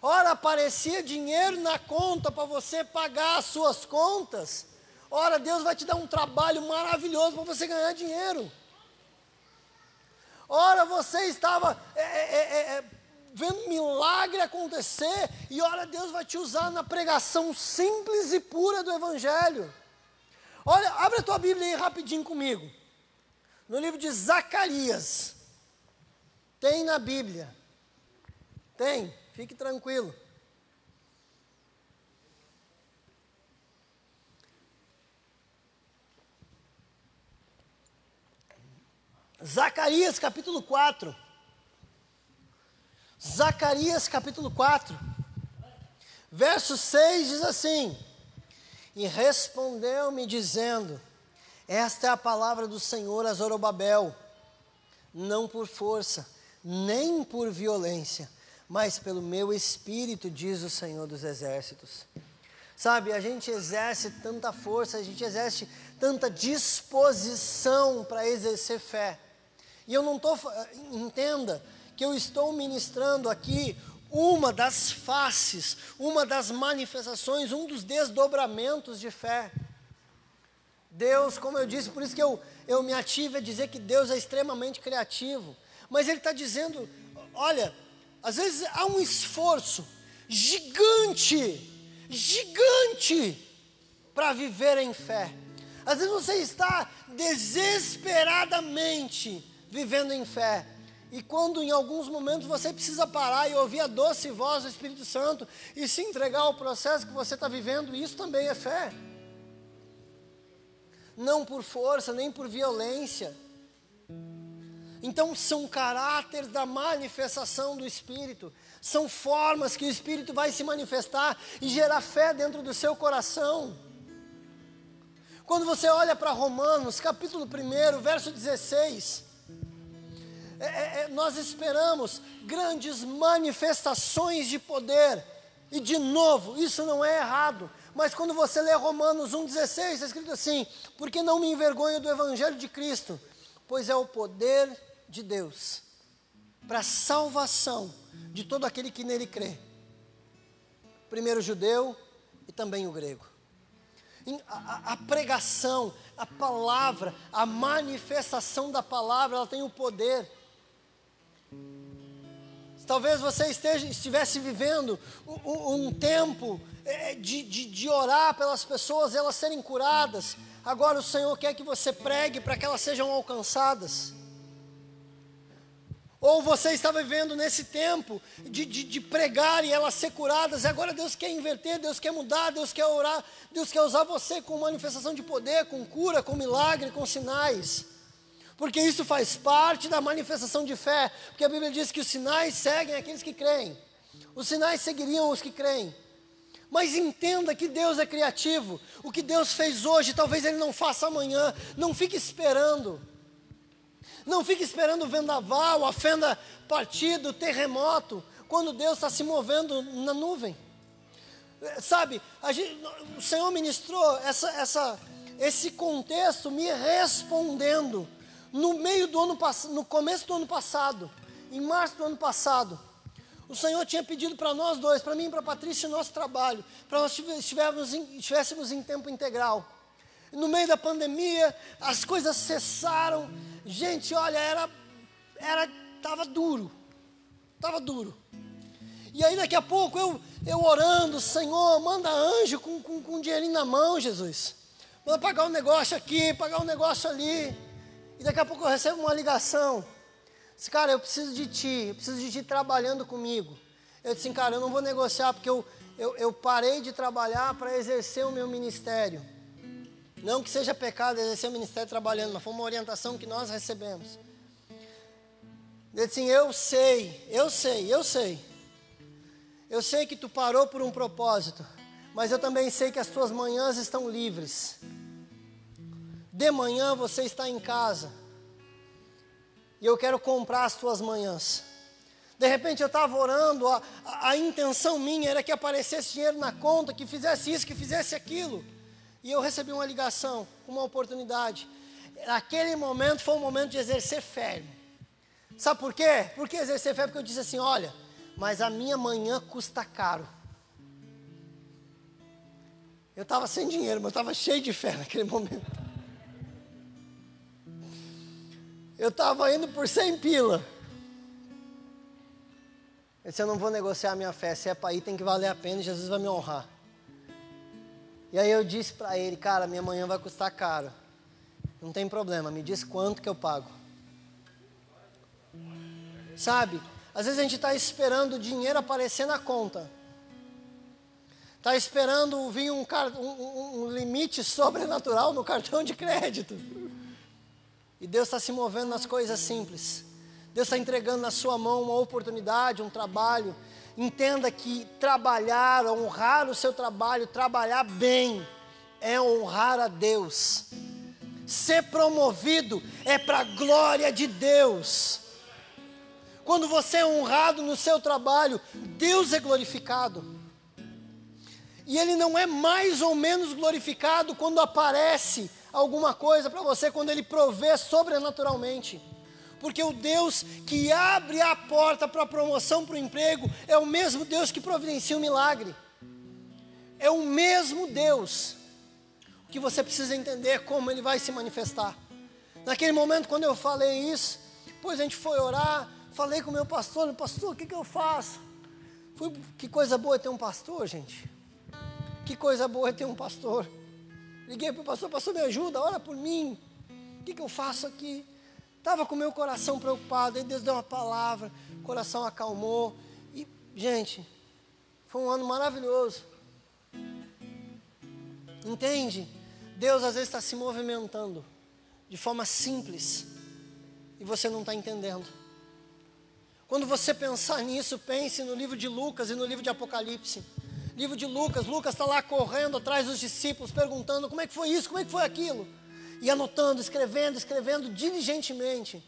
Ora, aparecia dinheiro na conta para você pagar as suas contas. Ora, Deus vai te dar um trabalho maravilhoso para você ganhar dinheiro. Ora, você estava é, é, é, é vendo milagre acontecer, e ora, Deus vai te usar na pregação simples e pura do Evangelho. Olha, abre a tua Bíblia aí rapidinho comigo. No livro de Zacarias. Tem na Bíblia. Tem, fique tranquilo. Zacarias capítulo 4. Zacarias capítulo 4. Verso 6 diz assim: e respondeu-me, dizendo: Esta é a palavra do Senhor a Zorobabel, não por força, nem por violência, mas pelo meu espírito, diz o Senhor dos Exércitos. Sabe, a gente exerce tanta força, a gente exerce tanta disposição para exercer fé. E eu não estou, entenda, que eu estou ministrando aqui uma das faces, uma das manifestações, um dos desdobramentos de fé. Deus, como eu disse, por isso que eu, eu me ativo a dizer que Deus é extremamente criativo. Mas Ele está dizendo: olha, às vezes há um esforço gigante, gigante, para viver em fé. Às vezes você está desesperadamente vivendo em fé. E quando em alguns momentos você precisa parar e ouvir a doce voz do Espírito Santo e se entregar ao processo que você está vivendo, isso também é fé. Não por força, nem por violência. Então são caráteres da manifestação do Espírito, são formas que o Espírito vai se manifestar e gerar fé dentro do seu coração. Quando você olha para Romanos, capítulo 1, verso 16, é, é, é, nós esperamos grandes manifestações de poder. E de novo, isso não é errado. Mas quando você lê Romanos 1,16, está escrito assim: Porque não me envergonho do Evangelho de Cristo, pois é o poder de Deus para a salvação de todo aquele que nele crê. Primeiro o judeu e também o grego. A, a, pregação, a palavra, a manifestação da palavra, ela tem o poder Talvez você esteja, estivesse vivendo um, tempo é, de, de, de orar pelas pessoas, elas serem curadas. Agora o Senhor quer que você pregue para que elas sejam alcançadas. Ou você está vivendo nesse tempo de, de, de, pregar e elas ser curadas, e agora Deus quer inverter, Deus quer mudar, Deus quer orar, Deus quer usar você com manifestação de poder, com cura, com milagre, com sinais porque isso faz parte da manifestação de fé, porque a Bíblia diz que os sinais seguem aqueles que creem, os sinais seguiriam os que creem. Mas entenda que Deus é criativo, o que Deus fez hoje, talvez Ele não faça amanhã, não fique esperando. Não fique esperando o vendaval, a fenda partida, o terremoto, quando Deus está se movendo na nuvem. Sabe, gente, o Senhor ministrou essa, essa, esse contexto me respondendo no meio do ano passado, no começo do ano passado, em março do ano passado, o Senhor tinha pedido para nós dois, para mim e para a Patrícia, nosso trabalho, para nós estivéssemos em, estivéssemos em tempo integral. No meio da pandemia, as coisas cessaram. Gente, olha, era, era, tava duro, tava duro. E aí daqui a pouco eu, eu orando, Senhor, manda anjo com, com, com dinheirinho na mão, Jesus. Manda pagar um negócio aqui, pagar um negócio ali. E daqui a pouco eu recebo uma ligação. Disse, cara, eu preciso de ti, eu preciso de ti trabalhando comigo. Eu disse, cara, eu não vou negociar porque eu, eu, eu parei de trabalhar para exercer o meu ministério. Não que seja pecado exercer o ministério trabalhando, mas foi uma orientação que nós recebemos. Ele disse eu sei, eu sei, eu sei. Eu sei que tu parou por um propósito, mas eu também sei que as tuas manhãs estão livres. De manhã você está em casa e eu quero comprar as tuas manhãs. De repente eu estava orando, a, a, a, intenção minha era que aparecesse dinheiro na conta, que fizesse isso, que fizesse aquilo. E eu recebi uma ligação, uma oportunidade. Naquele momento foi um momento de exercer fé. Sabe por quê? Por que exercer fé? Porque eu disse assim: olha, mas a minha manhã custa caro. Eu estava sem dinheiro, mas eu estava cheio de fé naquele <laughs> momento. Eu estava indo por 100 pila. Eu disse, eu não vou negociar a minha fé. Se é para ir, tem que valer a pena Jesus vai me honrar. E aí eu disse para ele, cara, minha manhã vai custar caro. Não tem problema, me diz quanto que eu pago. Sabe, às vezes a gente está esperando o dinheiro aparecer na conta. Está esperando vir um, um, um limite sobrenatural no cartão de crédito. E Deus está se movendo nas coisas simples. Deus está entregando na sua mão uma oportunidade, um trabalho. Entenda que trabalhar, honrar o seu trabalho, trabalhar bem, é honrar a Deus. Ser promovido é para a glória de Deus. Quando você é honrado no seu trabalho, Deus é glorificado. E Ele não é mais ou menos glorificado quando aparece alguma coisa para você quando Ele provê sobrenaturalmente. Porque o Deus que abre a porta para a promoção para o emprego é o mesmo Deus que providencia o milagre. É o mesmo Deus. O que você precisa entender como Ele vai se manifestar. Naquele momento, quando eu falei isso, depois a gente foi orar, falei com o meu pastor, pastor, o que, que eu faço? Fui, que coisa boa é ter um pastor, gente. Que coisa boa é ter um pastor. Liguei para o pastor, pastor, me ajuda, ora por mim. O que, que eu faço aqui? Estava com o meu coração preocupado, aí Deus deu uma palavra, o coração acalmou. E, gente, foi um ano maravilhoso. Entende? Deus às vezes está se movimentando de forma simples e você não está entendendo. Quando você pensar nisso, pense no livro de Lucas e no livro de Apocalipse livro de Lucas, Lucas está lá correndo atrás dos discípulos, perguntando como é que foi isso, como é que foi aquilo. E anotando, escrevendo, escrevendo diligentemente.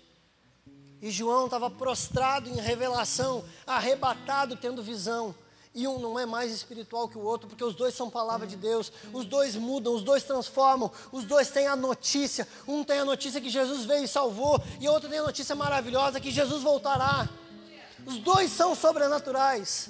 E João estava prostrado em revelação, arrebatado, tendo visão. E um não é mais espiritual que o outro, porque os dois são palavra de Deus. Os dois mudam, os dois transformam, os dois têm a notícia. Um tem a notícia que Jesus veio e salvou, e outro tem a notícia maravilhosa que Jesus voltará. Os dois são sobrenaturais.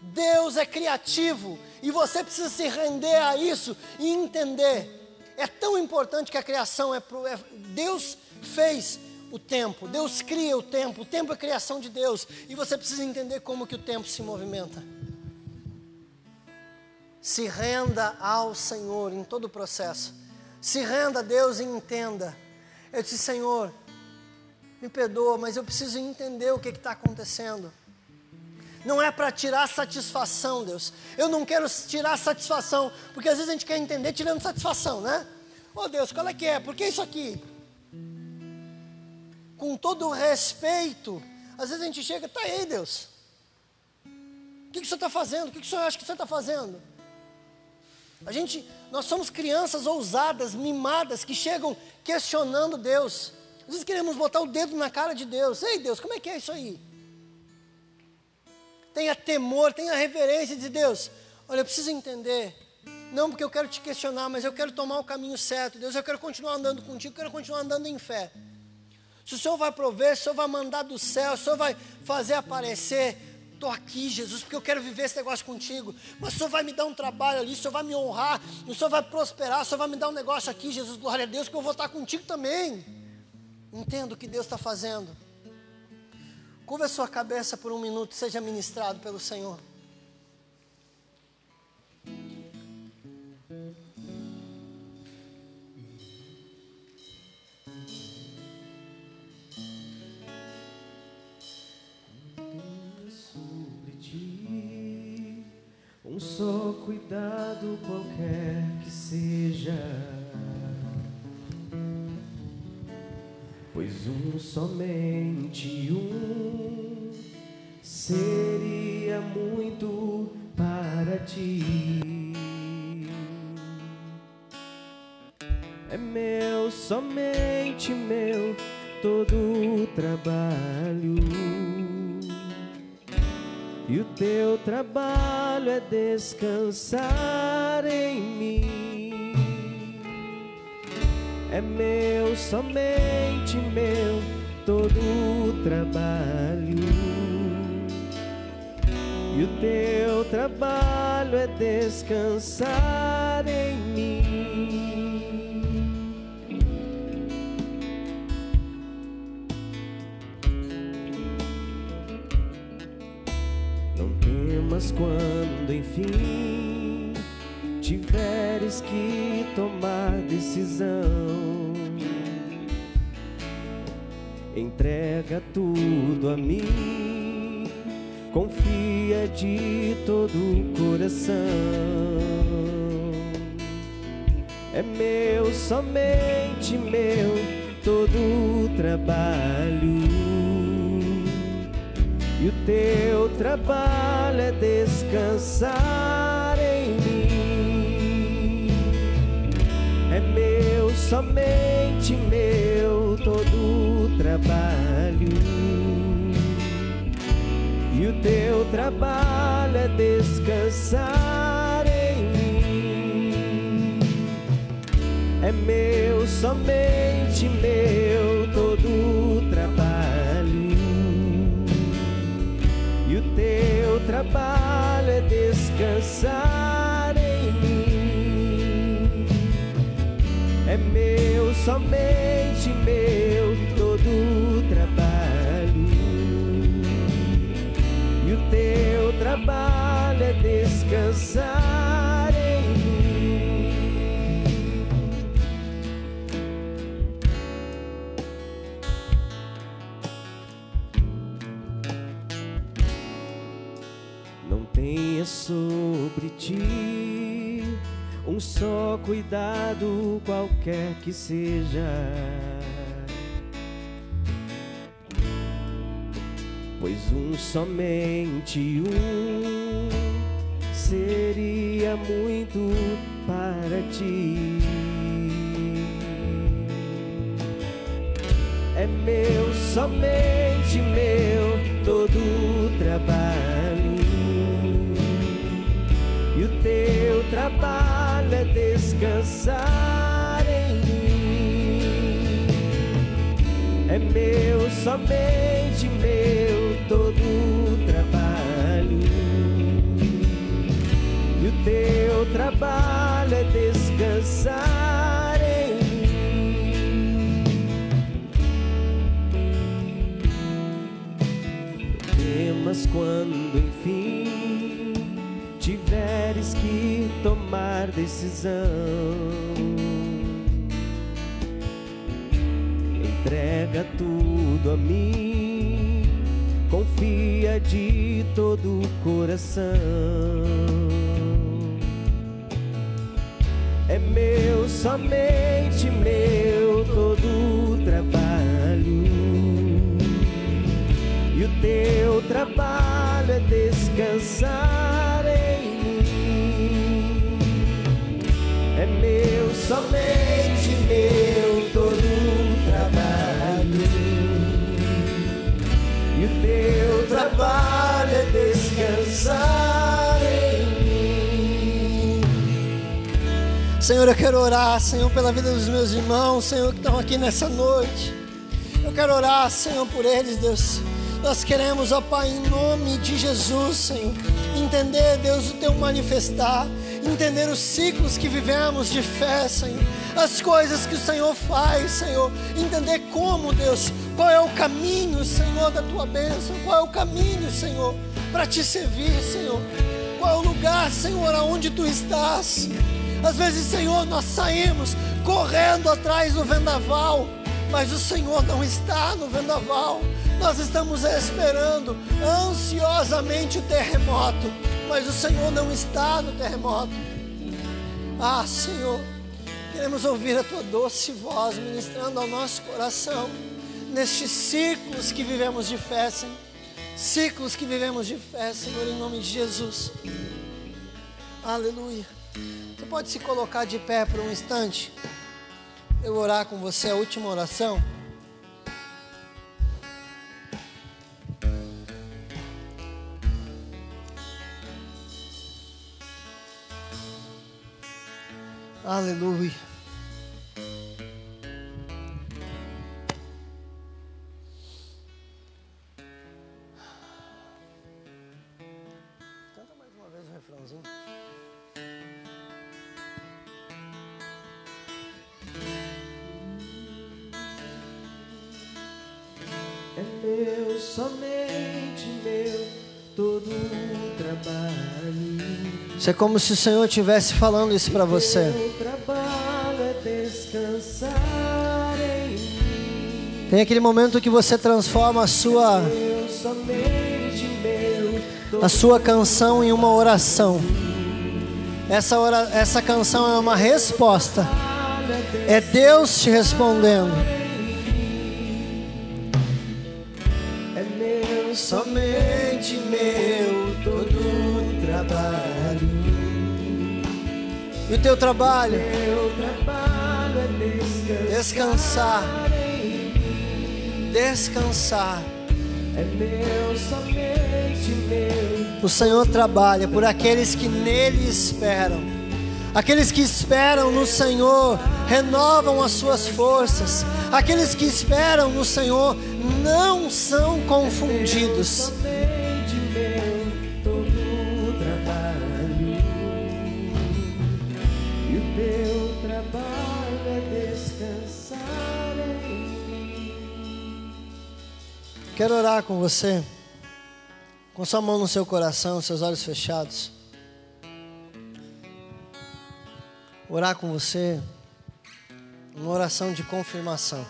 Deus é criativo e você precisa se render a isso e entender. É tão importante que a criação é, pro, é Deus fez o tempo, Deus cria o tempo, o tempo é criação de Deus e você precisa entender como que o tempo se movimenta. Se renda ao Senhor em todo o processo. Se renda a Deus e entenda. Eu disse, Senhor, me perdoa, mas eu preciso entender o que está acontecendo não é para tirar satisfação, Deus. Eu não quero tirar satisfação, porque às vezes a gente quer entender tirando satisfação, né? Ô oh, Deus, qual é que é? Por que isso aqui? Com todo respeito, às vezes a gente chega, tá aí, Deus. O que, que o Senhor está fazendo? O que, que o Senhor acha que o Senhor está fazendo? A gente, nós somos crianças ousadas, mimadas, que chegam questionando Deus. Às vezes queremos botar o dedo na cara de Deus. Ei, Deus, como é que é isso aí? Tenha temor, tenha reverência de Deus. Olha, eu preciso entender. Não porque eu quero te questionar, mas eu quero tomar o caminho certo. Deus, eu quero continuar andando contigo, eu quero continuar andando em fé. Se o Senhor vai prover, se o Senhor vai mandar do céu, se o Senhor vai fazer aparecer, estou aqui, Jesus, porque eu quero viver esse negócio contigo. Mas o Senhor vai me dar um trabalho ali, o Senhor vai me honrar, o Senhor vai prosperar, o Senhor vai me dar um negócio aqui, Jesus, glória a Deus, que eu vou estar contigo também. Entendo o que Deus está fazendo. Curva a sua cabeça por um minuto, seja ministrado pelo Senhor. Sobre ti, Um só cuidado qualquer que seja, pois um somente um seria muito para ti. É meu, somente meu, todo o trabalho. E o teu trabalho é descansar em mim. É meu, somente meu, todo o trabalho. E o teu trabalho é descansar em mim. Mas quando enfim tiveres que tomar decisão, entrega tudo a mim, confia de todo o coração. É meu, somente meu, todo o trabalho e o teu trabalho é descansar em mim. É meu, somente teu trabalho é descansar em mim. É meu, somente meu, todo o trabalho teu trabalho é descansar em mim. É meu, somente descansar em mim. tenha sobre ti um só cuidado, qualquer que seja. Pois um somente um seria muito para ti. É meu, somente meu, todo o trabalho e o teu trabalho é descansar em mim. É meu, somente teu trabalho é descansar em mim. Temas quando enfim tiveres que tomar decisão, entrega tudo a mim, confia de todo o coração. É meu, somente meu, todo o trabalho. E o teu trabalho é descansar Senhor, eu quero orar, Senhor, pela vida dos meus irmãos, Senhor, que estão aqui nessa noite. Eu quero orar, Senhor, por eles, Deus. Nós queremos, ó Pai, em nome de Jesus, Senhor, entender, Deus, o teu manifestar entender os ciclos que vivemos de fé, Senhor, as coisas que o Senhor faz, Senhor, entender como, Deus, qual é o caminho, Senhor, da tua bênção, qual é o caminho, Senhor, para te servir, Senhor, qual é o lugar, Senhor, aonde tu estás. Às vezes, Senhor, nós saímos correndo atrás do vendaval, mas o Senhor não está no vendaval. Nós estamos esperando ansiosamente o terremoto mas o Senhor não está no terremoto. Ah, Senhor, queremos ouvir a tua doce voz ministrando ao nosso coração nestes ciclos que vivemos de fé, Senhor. Ciclos que vivemos de fé, Senhor, em nome de Jesus. Aleluia. Você pode se colocar de pé por um instante? Eu vou orar com você a última oração. Aleluia. Isso é como se o Senhor estivesse falando isso para você. É. Tem aquele momento que você transforma a sua, a sua canção em uma oração. Essa, ora, essa canção é uma resposta. É Deus te respondendo. é meu, somente meu, E o teu trabalho? É descansar. Descansar. É. O Senhor trabalha por aqueles que nele esperam. Aqueles que esperam no Senhor renovam as suas forças. Aqueles que esperam no Senhor não são confundidos. Quero orar com você, com sua mão no seu coração, seus olhos fechados. Orar com você, uma oração de confirmação.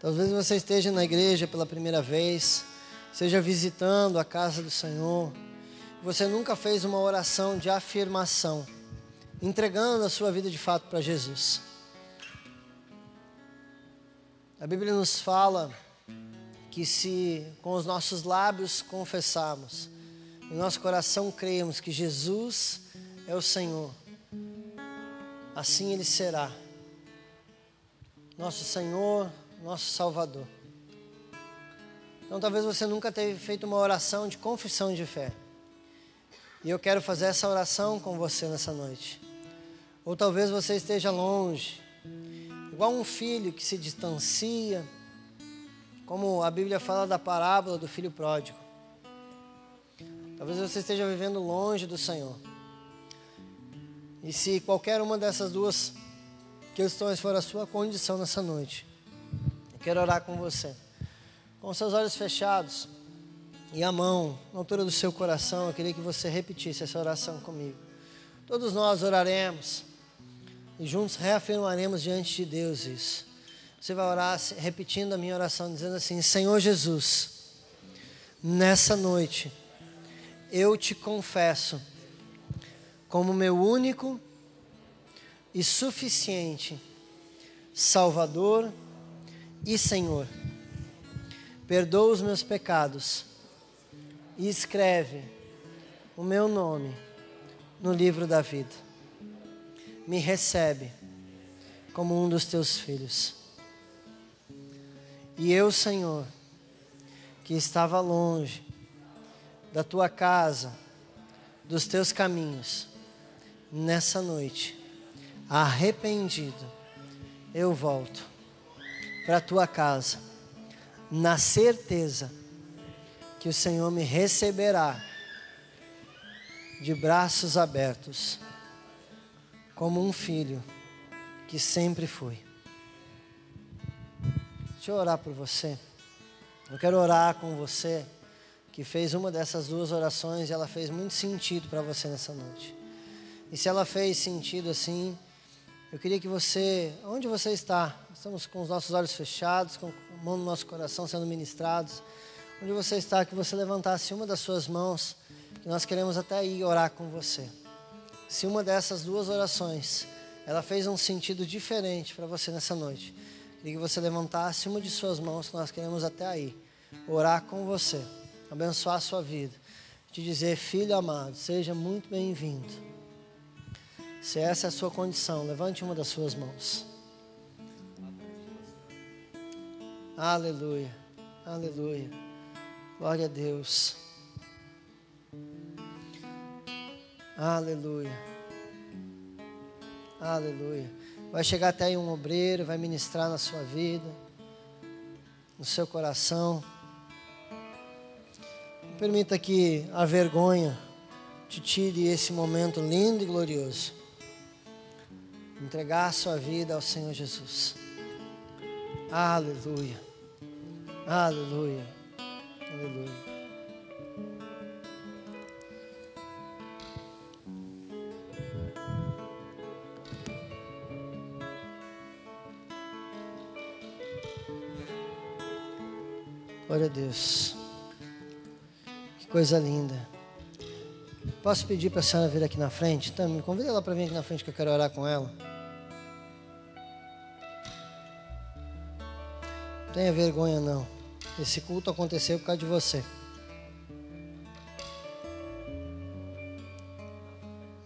Talvez você esteja na igreja pela primeira vez, esteja visitando a casa do Senhor. Você nunca fez uma oração de afirmação, entregando a sua vida de fato para Jesus. A Bíblia nos fala que se com os nossos lábios confessarmos, em nosso coração cremos que Jesus é o Senhor, assim Ele será, nosso Senhor, nosso Salvador. Então talvez você nunca tenha feito uma oração de confissão de fé. E eu quero fazer essa oração com você nessa noite. Ou talvez você esteja longe, igual um filho que se distancia, como a Bíblia fala da parábola do filho pródigo. Talvez você esteja vivendo longe do Senhor. E se qualquer uma dessas duas questões for a sua condição nessa noite, eu quero orar com você. Com seus olhos fechados e a mão na altura do seu coração, eu queria que você repetisse essa oração comigo. Todos nós oraremos e juntos reafirmaremos diante de Deus isso. Você vai orar repetindo a minha oração, dizendo assim: Senhor Jesus, nessa noite, eu te confesso como meu único e suficiente Salvador e Senhor. Perdoa os meus pecados e escreve o meu nome no livro da vida. Me recebe como um dos teus filhos. E eu, Senhor, que estava longe da tua casa, dos teus caminhos, nessa noite, arrependido, eu volto para a tua casa, na certeza que o Senhor me receberá de braços abertos, como um filho que sempre fui. Deixa eu orar por você. Eu quero orar com você que fez uma dessas duas orações e ela fez muito sentido para você nessa noite. E se ela fez sentido assim, eu queria que você, onde você está, estamos com os nossos olhos fechados, com a mão no nosso coração sendo ministrados, onde você está, que você levantasse uma das suas mãos, que nós queremos até ir orar com você. Se uma dessas duas orações ela fez um sentido diferente para você nessa noite, queria que você levantasse uma de suas mãos, que nós queremos até aí orar com você, abençoar a sua vida, te dizer, filho amado, seja muito bem-vindo. Se essa é a sua condição, levante uma das suas mãos. Aleluia, aleluia. Glória a Deus. Aleluia. Aleluia. Vai chegar até aí um obreiro, vai ministrar na sua vida, no seu coração. Permita que a vergonha te tire esse momento lindo e glorioso. Entregar a sua vida ao Senhor Jesus. Aleluia. Aleluia. Aleluia. Glória a Deus. Que coisa linda. Posso pedir para a senhora vir aqui na frente? Então, me convida ela para vir aqui na frente que eu quero orar com ela. Não tenha vergonha não. Esse culto aconteceu por causa de você.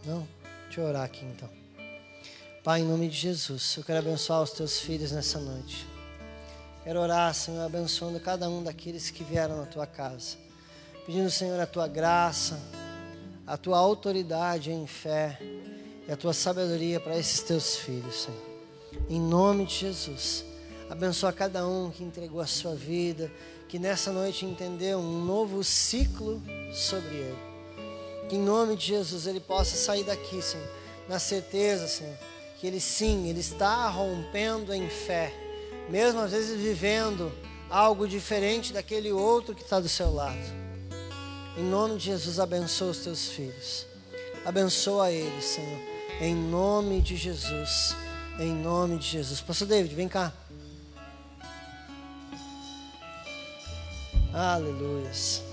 Não? Deixa eu orar aqui então. Pai, em nome de Jesus, eu quero abençoar os teus filhos nessa noite. Quero orar, Senhor, abençoando cada um daqueles que vieram na tua casa. Pedindo, Senhor, a tua graça, a tua autoridade em fé e a tua sabedoria para esses teus filhos, Senhor. Em nome de Jesus. Abençoa cada um que entregou a sua vida, que nessa noite entendeu um novo ciclo sobre ele. Que em nome de Jesus ele possa sair daqui, Senhor, na certeza, Senhor, que ele sim, ele está rompendo em fé mesmo às vezes vivendo algo diferente daquele outro que está do seu lado. Em nome de Jesus, abençoa os teus filhos. Abençoa eles, Senhor. Em nome de Jesus. Em nome de Jesus. Pastor David, vem cá. Aleluia.